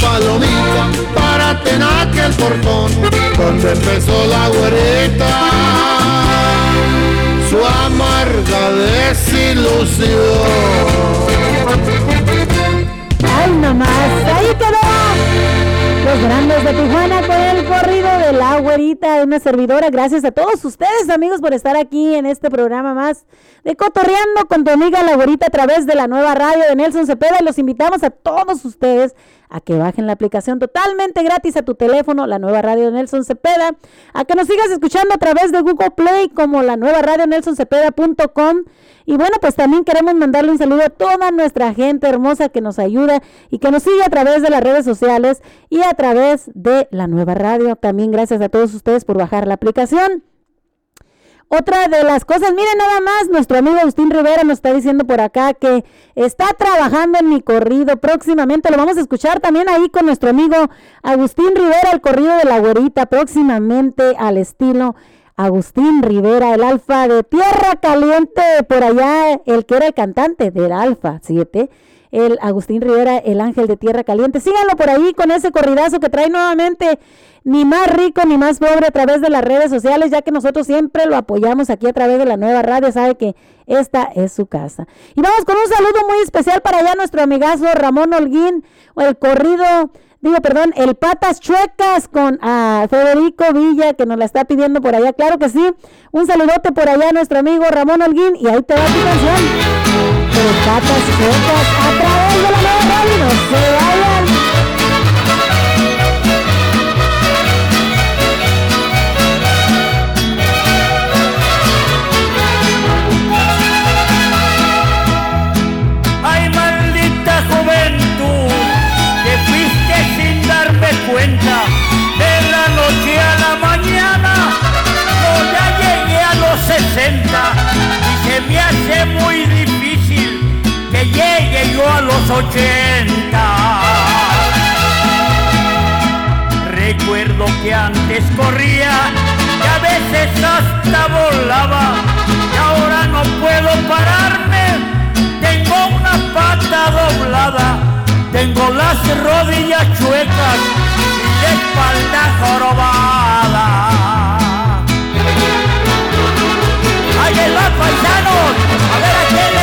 Palomita, para tener el portón, donde empezó la güerita su amarga desilusión. Ay, nomás, ahí quedó. Los grandes de Tijuana con el corrido de la güerita una servidora. Gracias a todos ustedes, amigos, por estar aquí en este programa más de Cotorreando con tu amiga la güerita a través de la nueva radio de Nelson Cepeda. Los invitamos a todos ustedes a que bajen la aplicación totalmente gratis a tu teléfono, la nueva radio Nelson Cepeda, a que nos sigas escuchando a través de Google Play como la nueva radio Nelson Cepeda.com. Y bueno, pues también queremos mandarle un saludo a toda nuestra gente hermosa que nos ayuda y que nos sigue a través de las redes sociales y a través de la nueva radio. También gracias a todos ustedes por bajar la aplicación. Otra de las cosas, miren nada más, nuestro amigo Agustín Rivera nos está diciendo por acá que está trabajando en mi corrido. Próximamente lo vamos a escuchar también ahí con nuestro amigo Agustín Rivera, el corrido de la güerita, próximamente al estilo Agustín Rivera, el alfa de Tierra Caliente, por allá, el que era el cantante del Alfa 7 el Agustín Rivera, el ángel de Tierra Caliente. Síganlo por ahí con ese corridazo que trae nuevamente ni más rico ni más pobre a través de las redes sociales, ya que nosotros siempre lo apoyamos aquí a través de la nueva radio, sabe que esta es su casa. Y vamos con un saludo muy especial para allá nuestro amigazo Ramón Holguín, el corrido, digo, perdón, el Patas Chuecas con a Federico Villa, que nos la está pidiendo por allá, claro que sí. Un saludote por allá a nuestro amigo Ramón Holguín, y ahí te va tu canción. El Patas Chuecas a través de la radio, no se vayan. de la noche a la mañana, no ya llegué a los 60 y se me hace muy que llegue yo a los 80. Recuerdo que antes corría y a veces hasta volaba y ahora no puedo pararme, tengo una pata doblada, tengo las rodillas chuecas espalda jorobada. ¡Ahí el paisanos! ¡A ver a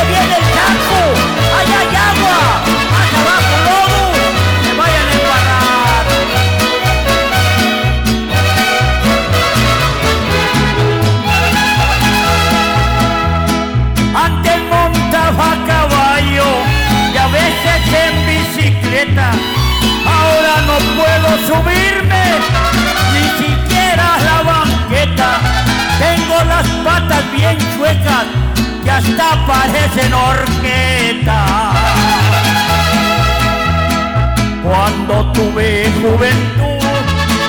subirme, ni siquiera a la banqueta. Tengo las patas bien chuecas, que hasta parecen horquetas. Cuando tuve juventud,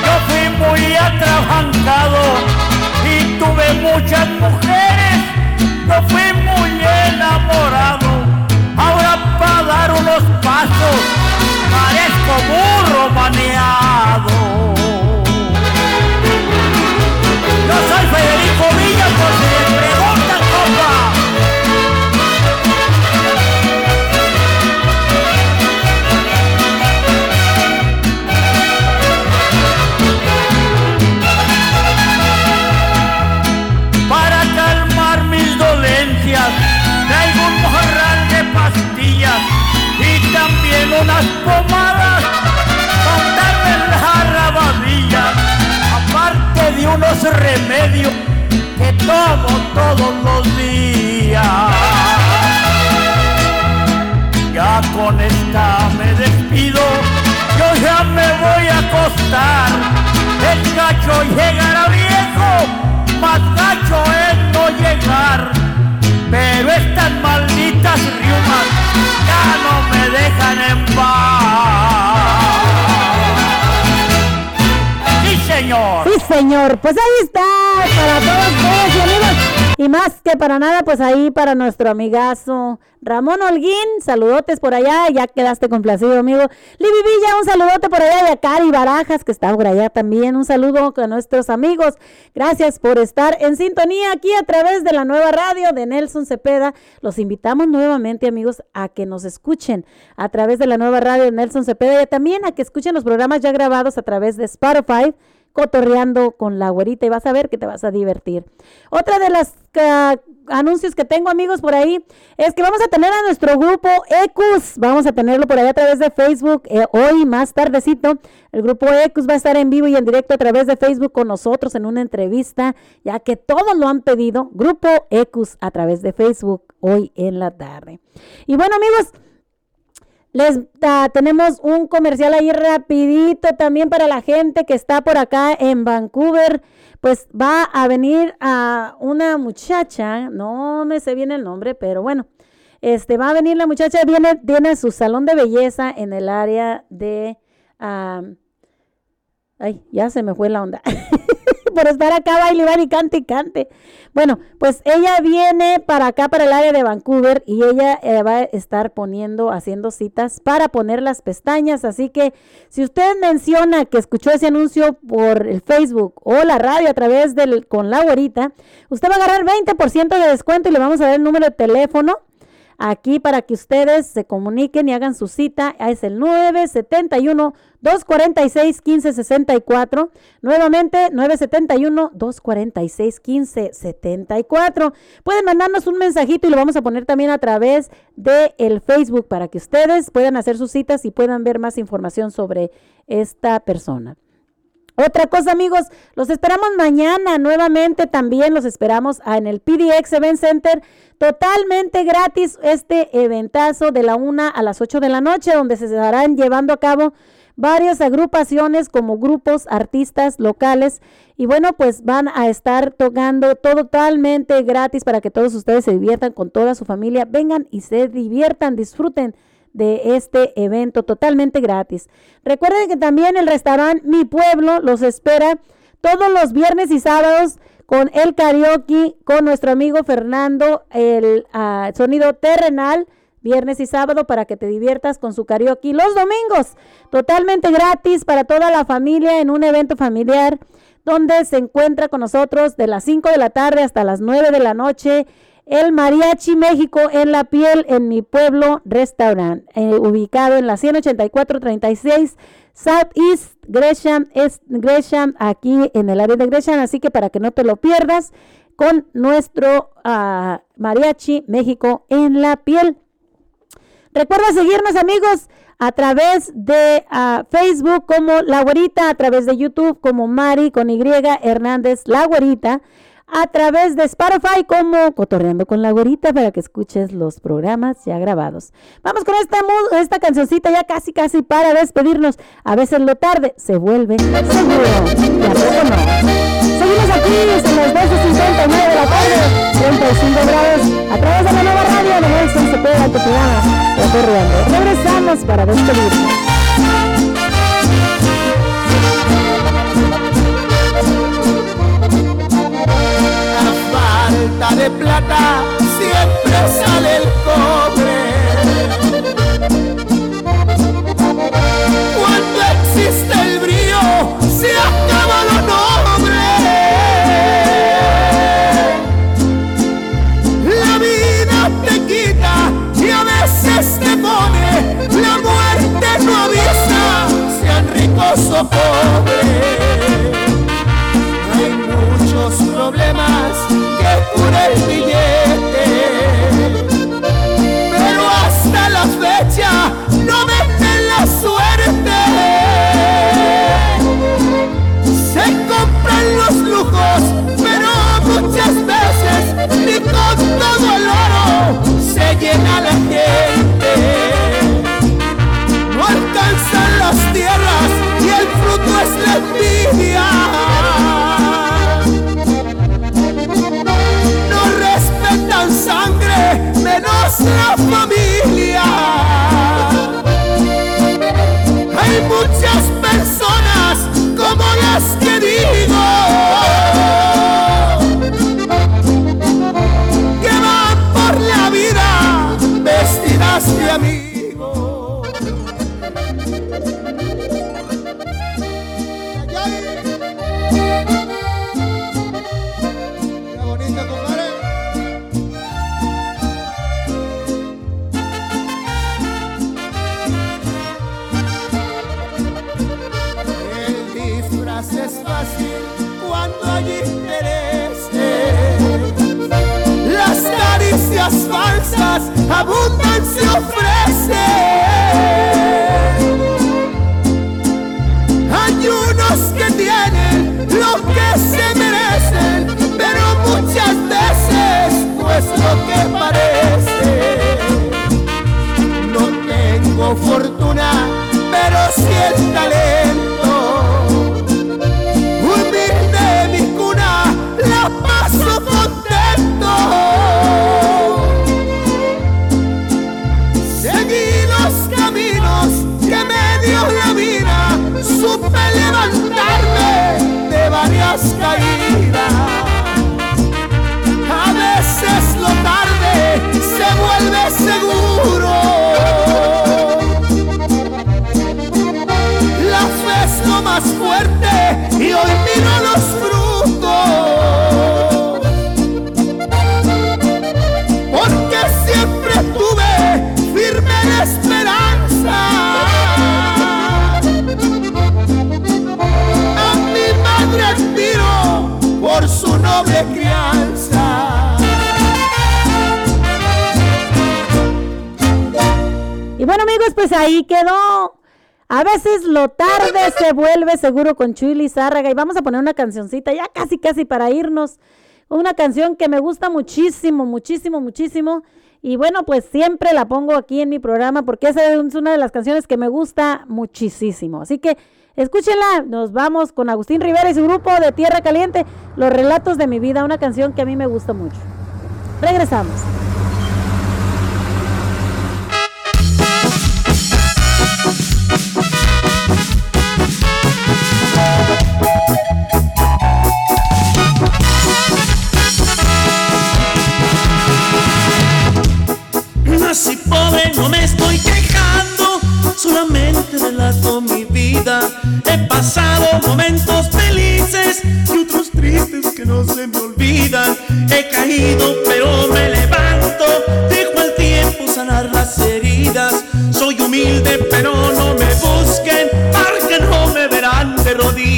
yo fui muy atrabancado y tuve muchas mujeres, yo fui muy enamorado. Ahora para dar unos pasos parezco burro maneado. Yo soy Federico Villa, por remedios que tomo todos los días. Ya con esta me despido, yo ya me voy a acostar. El gacho llegará viejo, más gacho es no llegar. Pero estas malditas riumas ya no me dejan en paz. Señor. Sí, señor. Pues ahí está, para todos ustedes y amigos. Y más que para nada, pues ahí para nuestro amigazo Ramón Holguín, saludotes por allá, ya quedaste complacido, amigo. Livi Villa, un saludote por allá, y a Cari Barajas, que está por allá también, un saludo a nuestros amigos. Gracias por estar en sintonía aquí a través de la nueva radio de Nelson Cepeda. Los invitamos nuevamente, amigos, a que nos escuchen a través de la nueva radio de Nelson Cepeda y también a que escuchen los programas ya grabados a través de Spotify cotorreando con la güerita y vas a ver que te vas a divertir. Otra de las anuncios que tengo amigos por ahí es que vamos a tener a nuestro grupo Ecus, vamos a tenerlo por ahí a través de Facebook eh, hoy más tardecito. El grupo Ecus va a estar en vivo y en directo a través de Facebook con nosotros en una entrevista, ya que todos lo han pedido. Grupo Ecus a través de Facebook hoy en la tarde. Y bueno amigos, les ah, tenemos un comercial ahí rapidito también para la gente que está por acá en Vancouver. Pues va a venir a una muchacha, no me sé bien el nombre, pero bueno, este va a venir la muchacha, viene, a su salón de belleza en el área de, ah, ay, ya se me fue la onda. por estar acá baile, baile y cante y cante. Bueno, pues ella viene para acá, para el área de Vancouver, y ella eh, va a estar poniendo, haciendo citas para poner las pestañas. Así que si usted menciona que escuchó ese anuncio por el Facebook o la radio a través del con la güerita, usted va a agarrar 20% de descuento y le vamos a dar el número de teléfono aquí para que ustedes se comuniquen y hagan su cita. Es el 971-246-1564. Nuevamente, 971-246-1574. Pueden mandarnos un mensajito y lo vamos a poner también a través de el Facebook para que ustedes puedan hacer sus citas y puedan ver más información sobre esta persona. Otra cosa, amigos, los esperamos mañana nuevamente también, los esperamos ah, en el PDX Event Center, totalmente gratis este eventazo de la 1 a las 8 de la noche, donde se estarán llevando a cabo varias agrupaciones como grupos, artistas locales y bueno, pues van a estar tocando totalmente gratis para que todos ustedes se diviertan con toda su familia, vengan y se diviertan, disfruten de este evento totalmente gratis. Recuerden que también el restaurante Mi Pueblo los espera todos los viernes y sábados con el karaoke con nuestro amigo Fernando, el ah, sonido terrenal, viernes y sábado para que te diviertas con su karaoke. Los domingos, totalmente gratis para toda la familia en un evento familiar donde se encuentra con nosotros de las 5 de la tarde hasta las 9 de la noche el Mariachi México en la piel en mi pueblo restaurant, eh, ubicado en la 18436 Southeast Gresham, es Gresham, aquí en el área de Gresham, así que para que no te lo pierdas, con nuestro ah, Mariachi México en la piel. Recuerda seguirnos amigos a través de ah, Facebook como La Güerita, a través de YouTube como Mari con Y Hernández La Güerita, a través de Spotify como Cotorreando con la Gorita para que escuches los programas ya grabados. Vamos con esta, esta cancioncita ya casi casi para despedirnos. A veces lo tarde se vuelve seguro. Ya poco no. Seguimos aquí, son las 12.59 de la tarde, 35 grados, a través de la nueva radio de Nelson este Cepeda, tu programa Cotorreando. Regresamos para despedirnos. seguro con Chuy Lizárraga y vamos a poner una cancioncita ya casi, casi para irnos. Una canción que me gusta muchísimo, muchísimo, muchísimo. Y bueno, pues siempre la pongo aquí en mi programa porque esa es una de las canciones que me gusta muchísimo. Así que escúchenla, nos vamos con Agustín Rivera y su grupo de Tierra Caliente, Los Relatos de mi Vida, una canción que a mí me gusta mucho. Regresamos. de rodillas.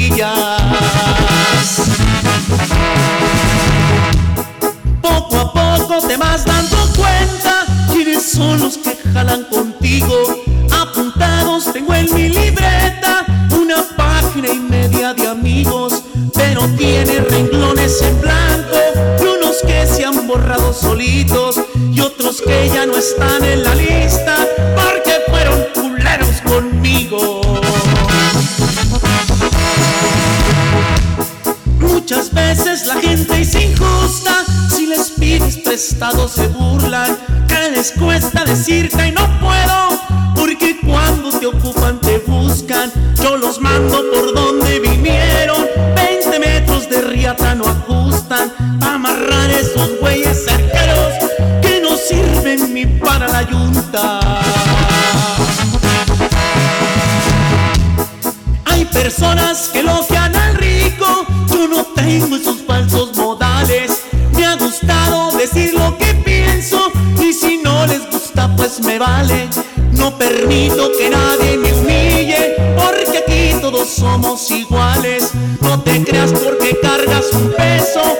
Creas porque cargas un peso,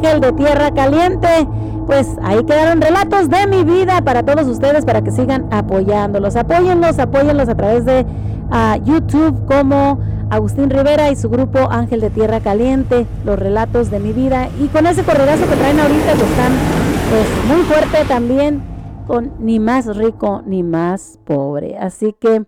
Ángel de Tierra Caliente. Pues ahí quedaron relatos de mi vida para todos ustedes para que sigan apoyándolos. Apóyenlos, apóyenlos a través de ah, YouTube como Agustín Rivera y su grupo Ángel de Tierra Caliente, los relatos de mi vida. Y con ese corredazo que traen ahorita que están pues muy fuerte también con ni más rico ni más pobre. Así que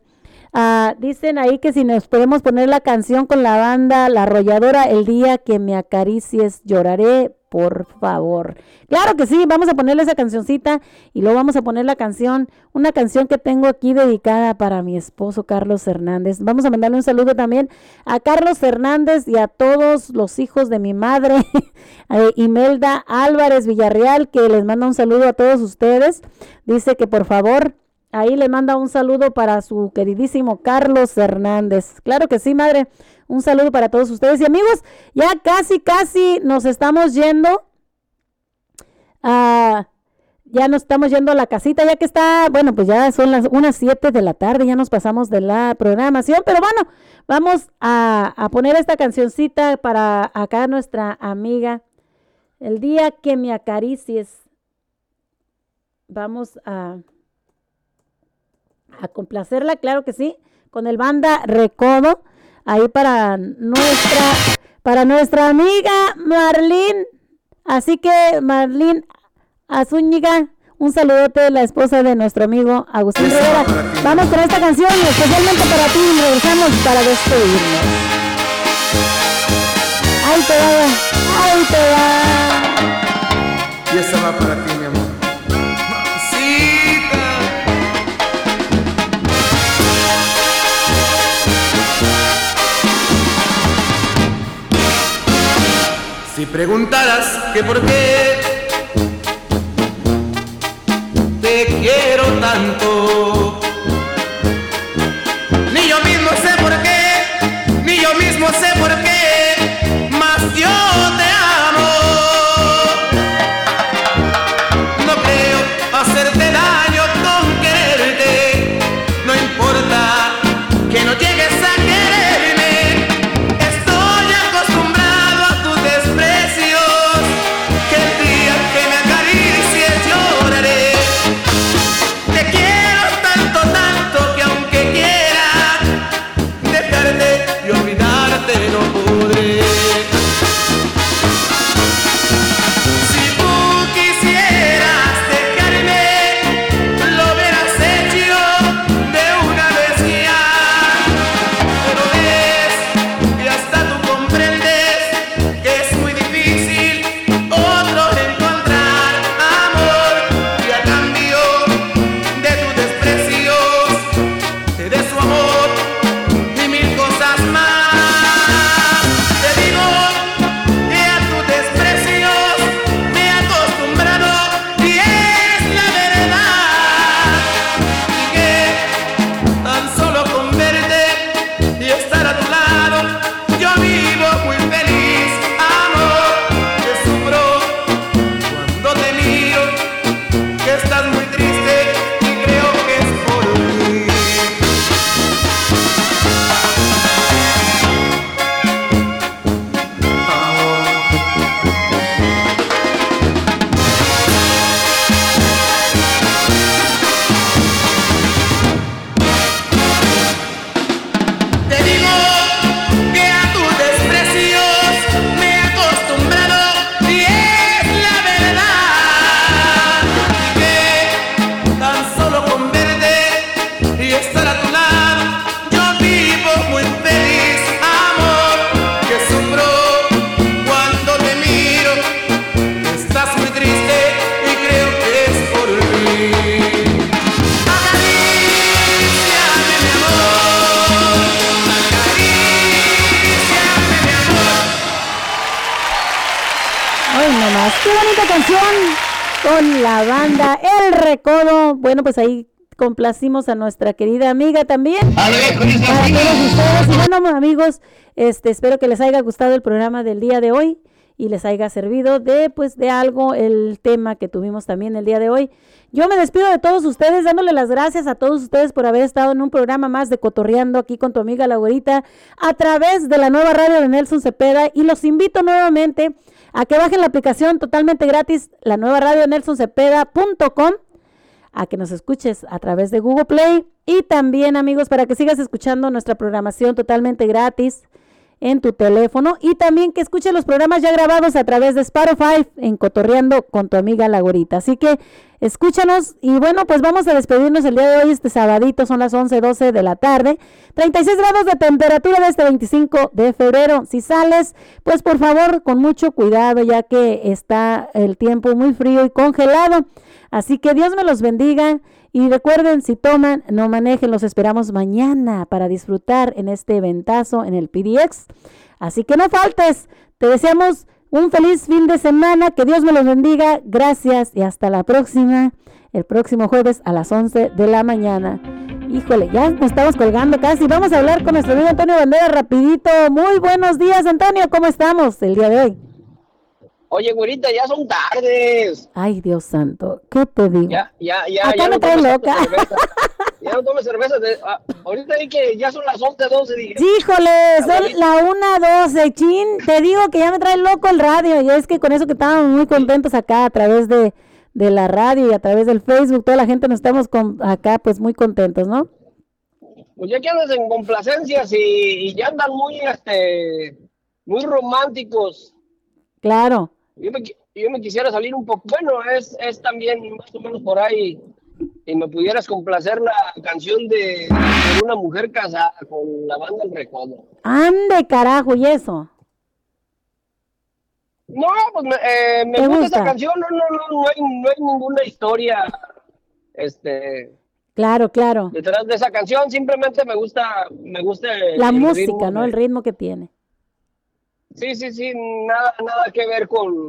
dicen ahí que si nos podemos poner la canción con la banda La Arrolladora, el día que me acaricies lloraré, por favor. Claro que sí, vamos a ponerle esa cancioncita y luego vamos a poner la canción, una canción que tengo aquí dedicada para mi esposo Carlos Hernández. Vamos a mandarle un saludo también a Carlos Hernández y a todos los hijos de mi madre, a Imelda Álvarez Villarreal, que les manda un saludo a todos ustedes. Dice que por favor Ahí le manda un saludo para su queridísimo Carlos Hernández. Claro que sí, madre. Un saludo para todos ustedes. Y amigos, ya casi, casi nos estamos yendo. Ya nos estamos yendo a la casita, ya que está, bueno, pues ya son las unas 7 de la tarde, ya nos pasamos de la programación, pero bueno, vamos a, a poner esta cancioncita para acá nuestra amiga. El día que me acaricies. Vamos a a complacerla, claro que sí, con el banda Recodo, ahí para nuestra, para nuestra amiga Marlene. Así que Marlene Azúñiga, un saludote de la esposa de nuestro amigo Agustín Rivera. Vamos con esta canción y especialmente para ti, y regresamos para despedirnos. Ahí te va, ahí te va. Y esta va para ti, mi amor. Preguntaras que por qué. Te quiero tanto, Bueno, pues ahí complacimos a nuestra querida amiga también. Para todos ustedes. Y bueno, amigos, este, espero que les haya gustado el programa del día de hoy y les haya servido de pues de algo el tema que tuvimos también el día de hoy. Yo me despido de todos ustedes dándole las gracias a todos ustedes por haber estado en un programa más de Cotorreando aquí con tu amiga la güerita a través de la nueva radio de Nelson Cepeda y los invito nuevamente a que bajen la aplicación totalmente gratis, la nueva radio nelsoncepeda.com a que nos escuches a través de Google Play y también amigos para que sigas escuchando nuestra programación totalmente gratis en tu teléfono y también que escuches los programas ya grabados a través de Spotify en Cotorreando con tu amiga La Gorita. Así que escúchanos y bueno, pues vamos a despedirnos el día de hoy, este sabadito, son las 11, 12 de la tarde. 36 grados de temperatura de este 25 de febrero. Si sales, pues por favor, con mucho cuidado ya que está el tiempo muy frío y congelado. Así que Dios me los bendiga. Y recuerden, si toman, no manejen, los esperamos mañana para disfrutar en este eventazo en el PDX. Así que no faltes, te deseamos un feliz fin de semana, que Dios me los bendiga, gracias y hasta la próxima, el próximo jueves a las 11 de la mañana. Híjole, ya nos estamos colgando casi, vamos a hablar con nuestro amigo Antonio Bandera rapidito. Muy buenos días Antonio, ¿cómo estamos el día de hoy? Oye, güerita, ya son tardes. Ay, Dios santo, ¿qué te digo? Ya, ya, ya. Acá ya me no traes loca. Ya no tomes cerveza. de- ah, ahorita vi que ya son las 11, 12. Dije, Híjole, son la 1.12, chin. Te digo que ya me trae loco el radio. Y es que con eso que estábamos muy contentos acá a través de, de la radio y a través del Facebook, toda la gente nos estamos con, acá pues muy contentos, ¿no? pues ya que andas en complacencias y, y ya andan muy, este, muy románticos. Claro. Yo me, yo me quisiera salir un poco. Bueno, es, es también más o menos por ahí. Y me pudieras complacer la canción de, de una mujer casada con la banda El Recodo. Ande, carajo, y eso. No, pues me, eh, me ¿Te gusta, gusta? esa canción, no, no, no, no hay, no hay ninguna historia este, Claro, claro. detrás de esa canción, simplemente me gusta, me gusta La música, ritmo ¿no? El ritmo que tiene. Sí, sí, sí, nada, nada que ver con,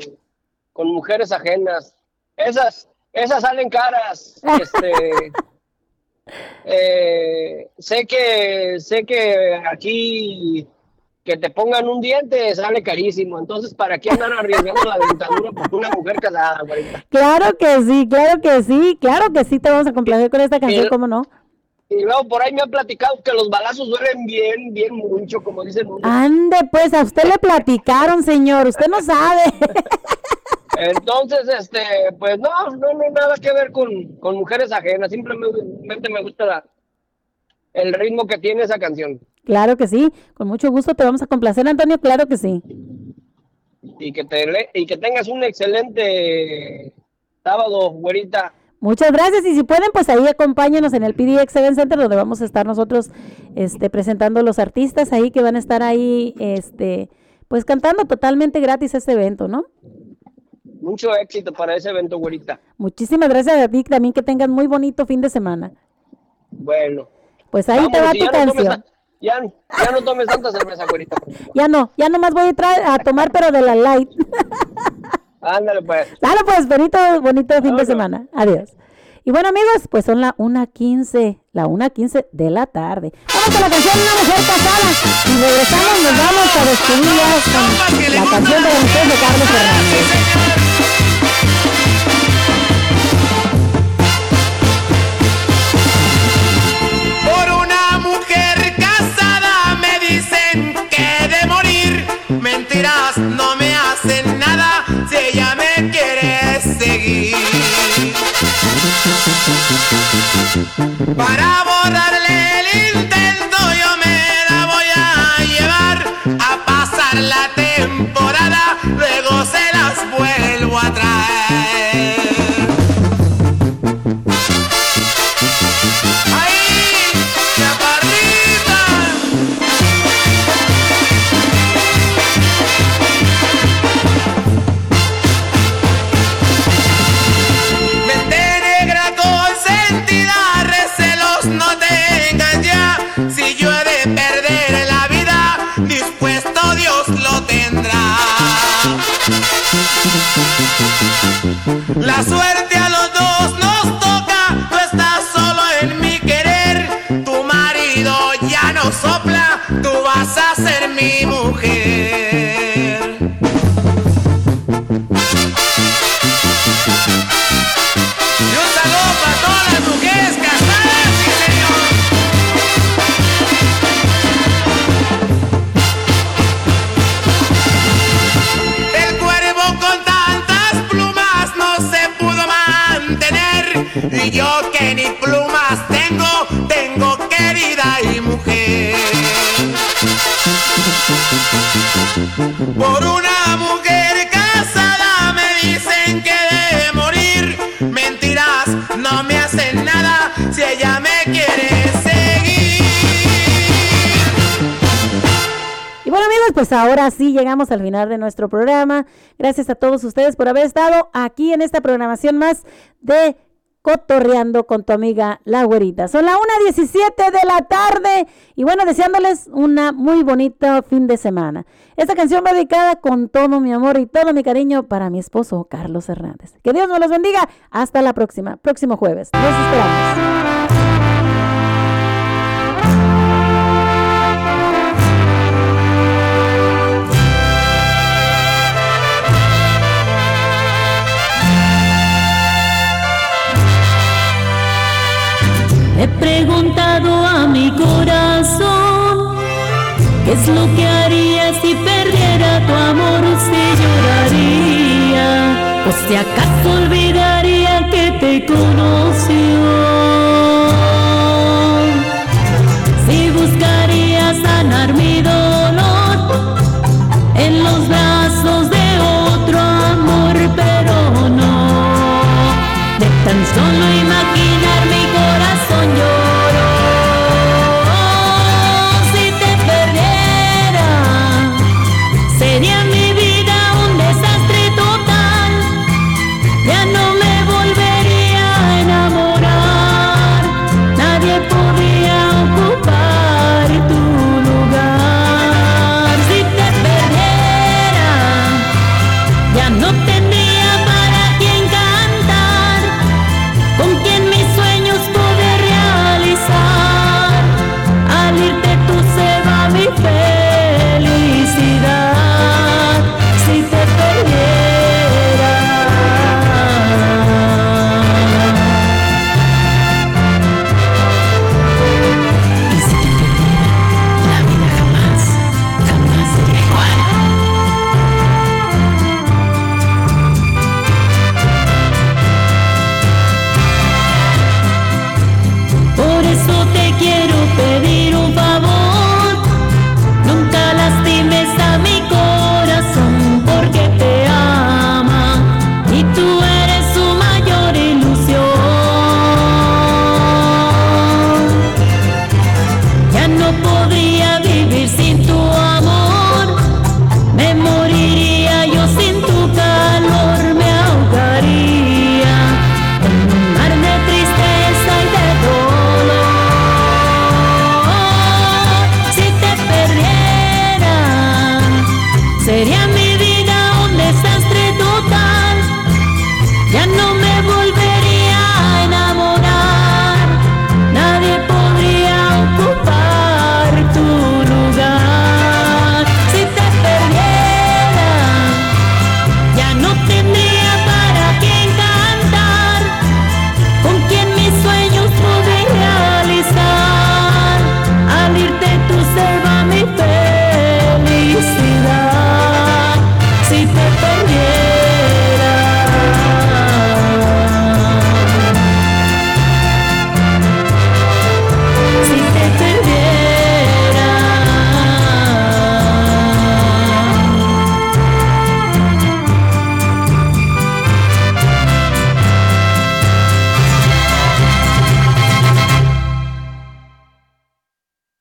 con mujeres ajenas. Esas, esas salen caras. Este, eh, sé que, sé que aquí que te pongan un diente sale carísimo. Entonces, ¿para qué andar arriesgando la dentadura por una mujer casada, güerita? Claro que sí, claro que sí, claro que sí, te vamos a complacer con esta canción, El- ¿cómo no? Y luego por ahí me han platicado que los balazos duelen bien, bien mucho, como dicen. Ande, pues a usted le platicaron, señor, usted no sabe. Entonces, este, pues no, no, no, nada que ver con, con mujeres ajenas, simplemente me gusta la- el ritmo que tiene esa canción. Claro que sí, con mucho gusto te vamos a complacer, Antonio, claro que sí. Y que, te, y que tengas un excelente sábado, güerita. Muchas gracias y si pueden, pues ahí acompáñenos en el PDX Event Center donde vamos a estar nosotros este, presentando los artistas ahí que van a estar ahí, este, pues cantando totalmente gratis este evento, ¿no? Mucho éxito para ese evento, güerita. Muchísimas gracias a ti también que tengan muy bonito fin de semana. Bueno. Pues ahí te va tu ya no canción. ta- ya, ya no tomes tanta cerveza, güerita. Ya no, ya nomás voy a, a tomar pero de la light. Ándale, pues. Dale pues, bonito, bonito fin de semana. Adiós. Y bueno amigos, pues son la 1.15, la 1.15 de la tarde. Vamos con la canción Una Mujer Casada. Y regresamos, nos vamos a despedirlas con la canción de la mujer de Carlos Fernández. Por una mujer casada me dicen que de morir. Mentiras no me me quieres seguir. Para borrarle el intento yo me la voy a llevar a pasar la temporada, luego se las vuelvo atrás. La suerte ni plumas tengo, tengo querida y mujer. Por una mujer casada me dicen que de morir. Mentiras no me hacen nada si ella me quiere seguir. Y bueno amigos, pues ahora sí llegamos al final de nuestro programa. Gracias a todos ustedes por haber estado aquí en esta programación más de Cotorreando con tu amiga La Güerita. Son las 1.17 de la tarde y bueno, deseándoles una muy bonita fin de semana. Esta canción va dedicada con todo mi amor y todo mi cariño para mi esposo Carlos Hernández. Que Dios me los bendiga. Hasta la próxima, próximo jueves. Los esperamos. He preguntado a mi corazón qué es lo que haría si perdiera tu amor, si lloraría, o si acaso olvidaría que te conoció.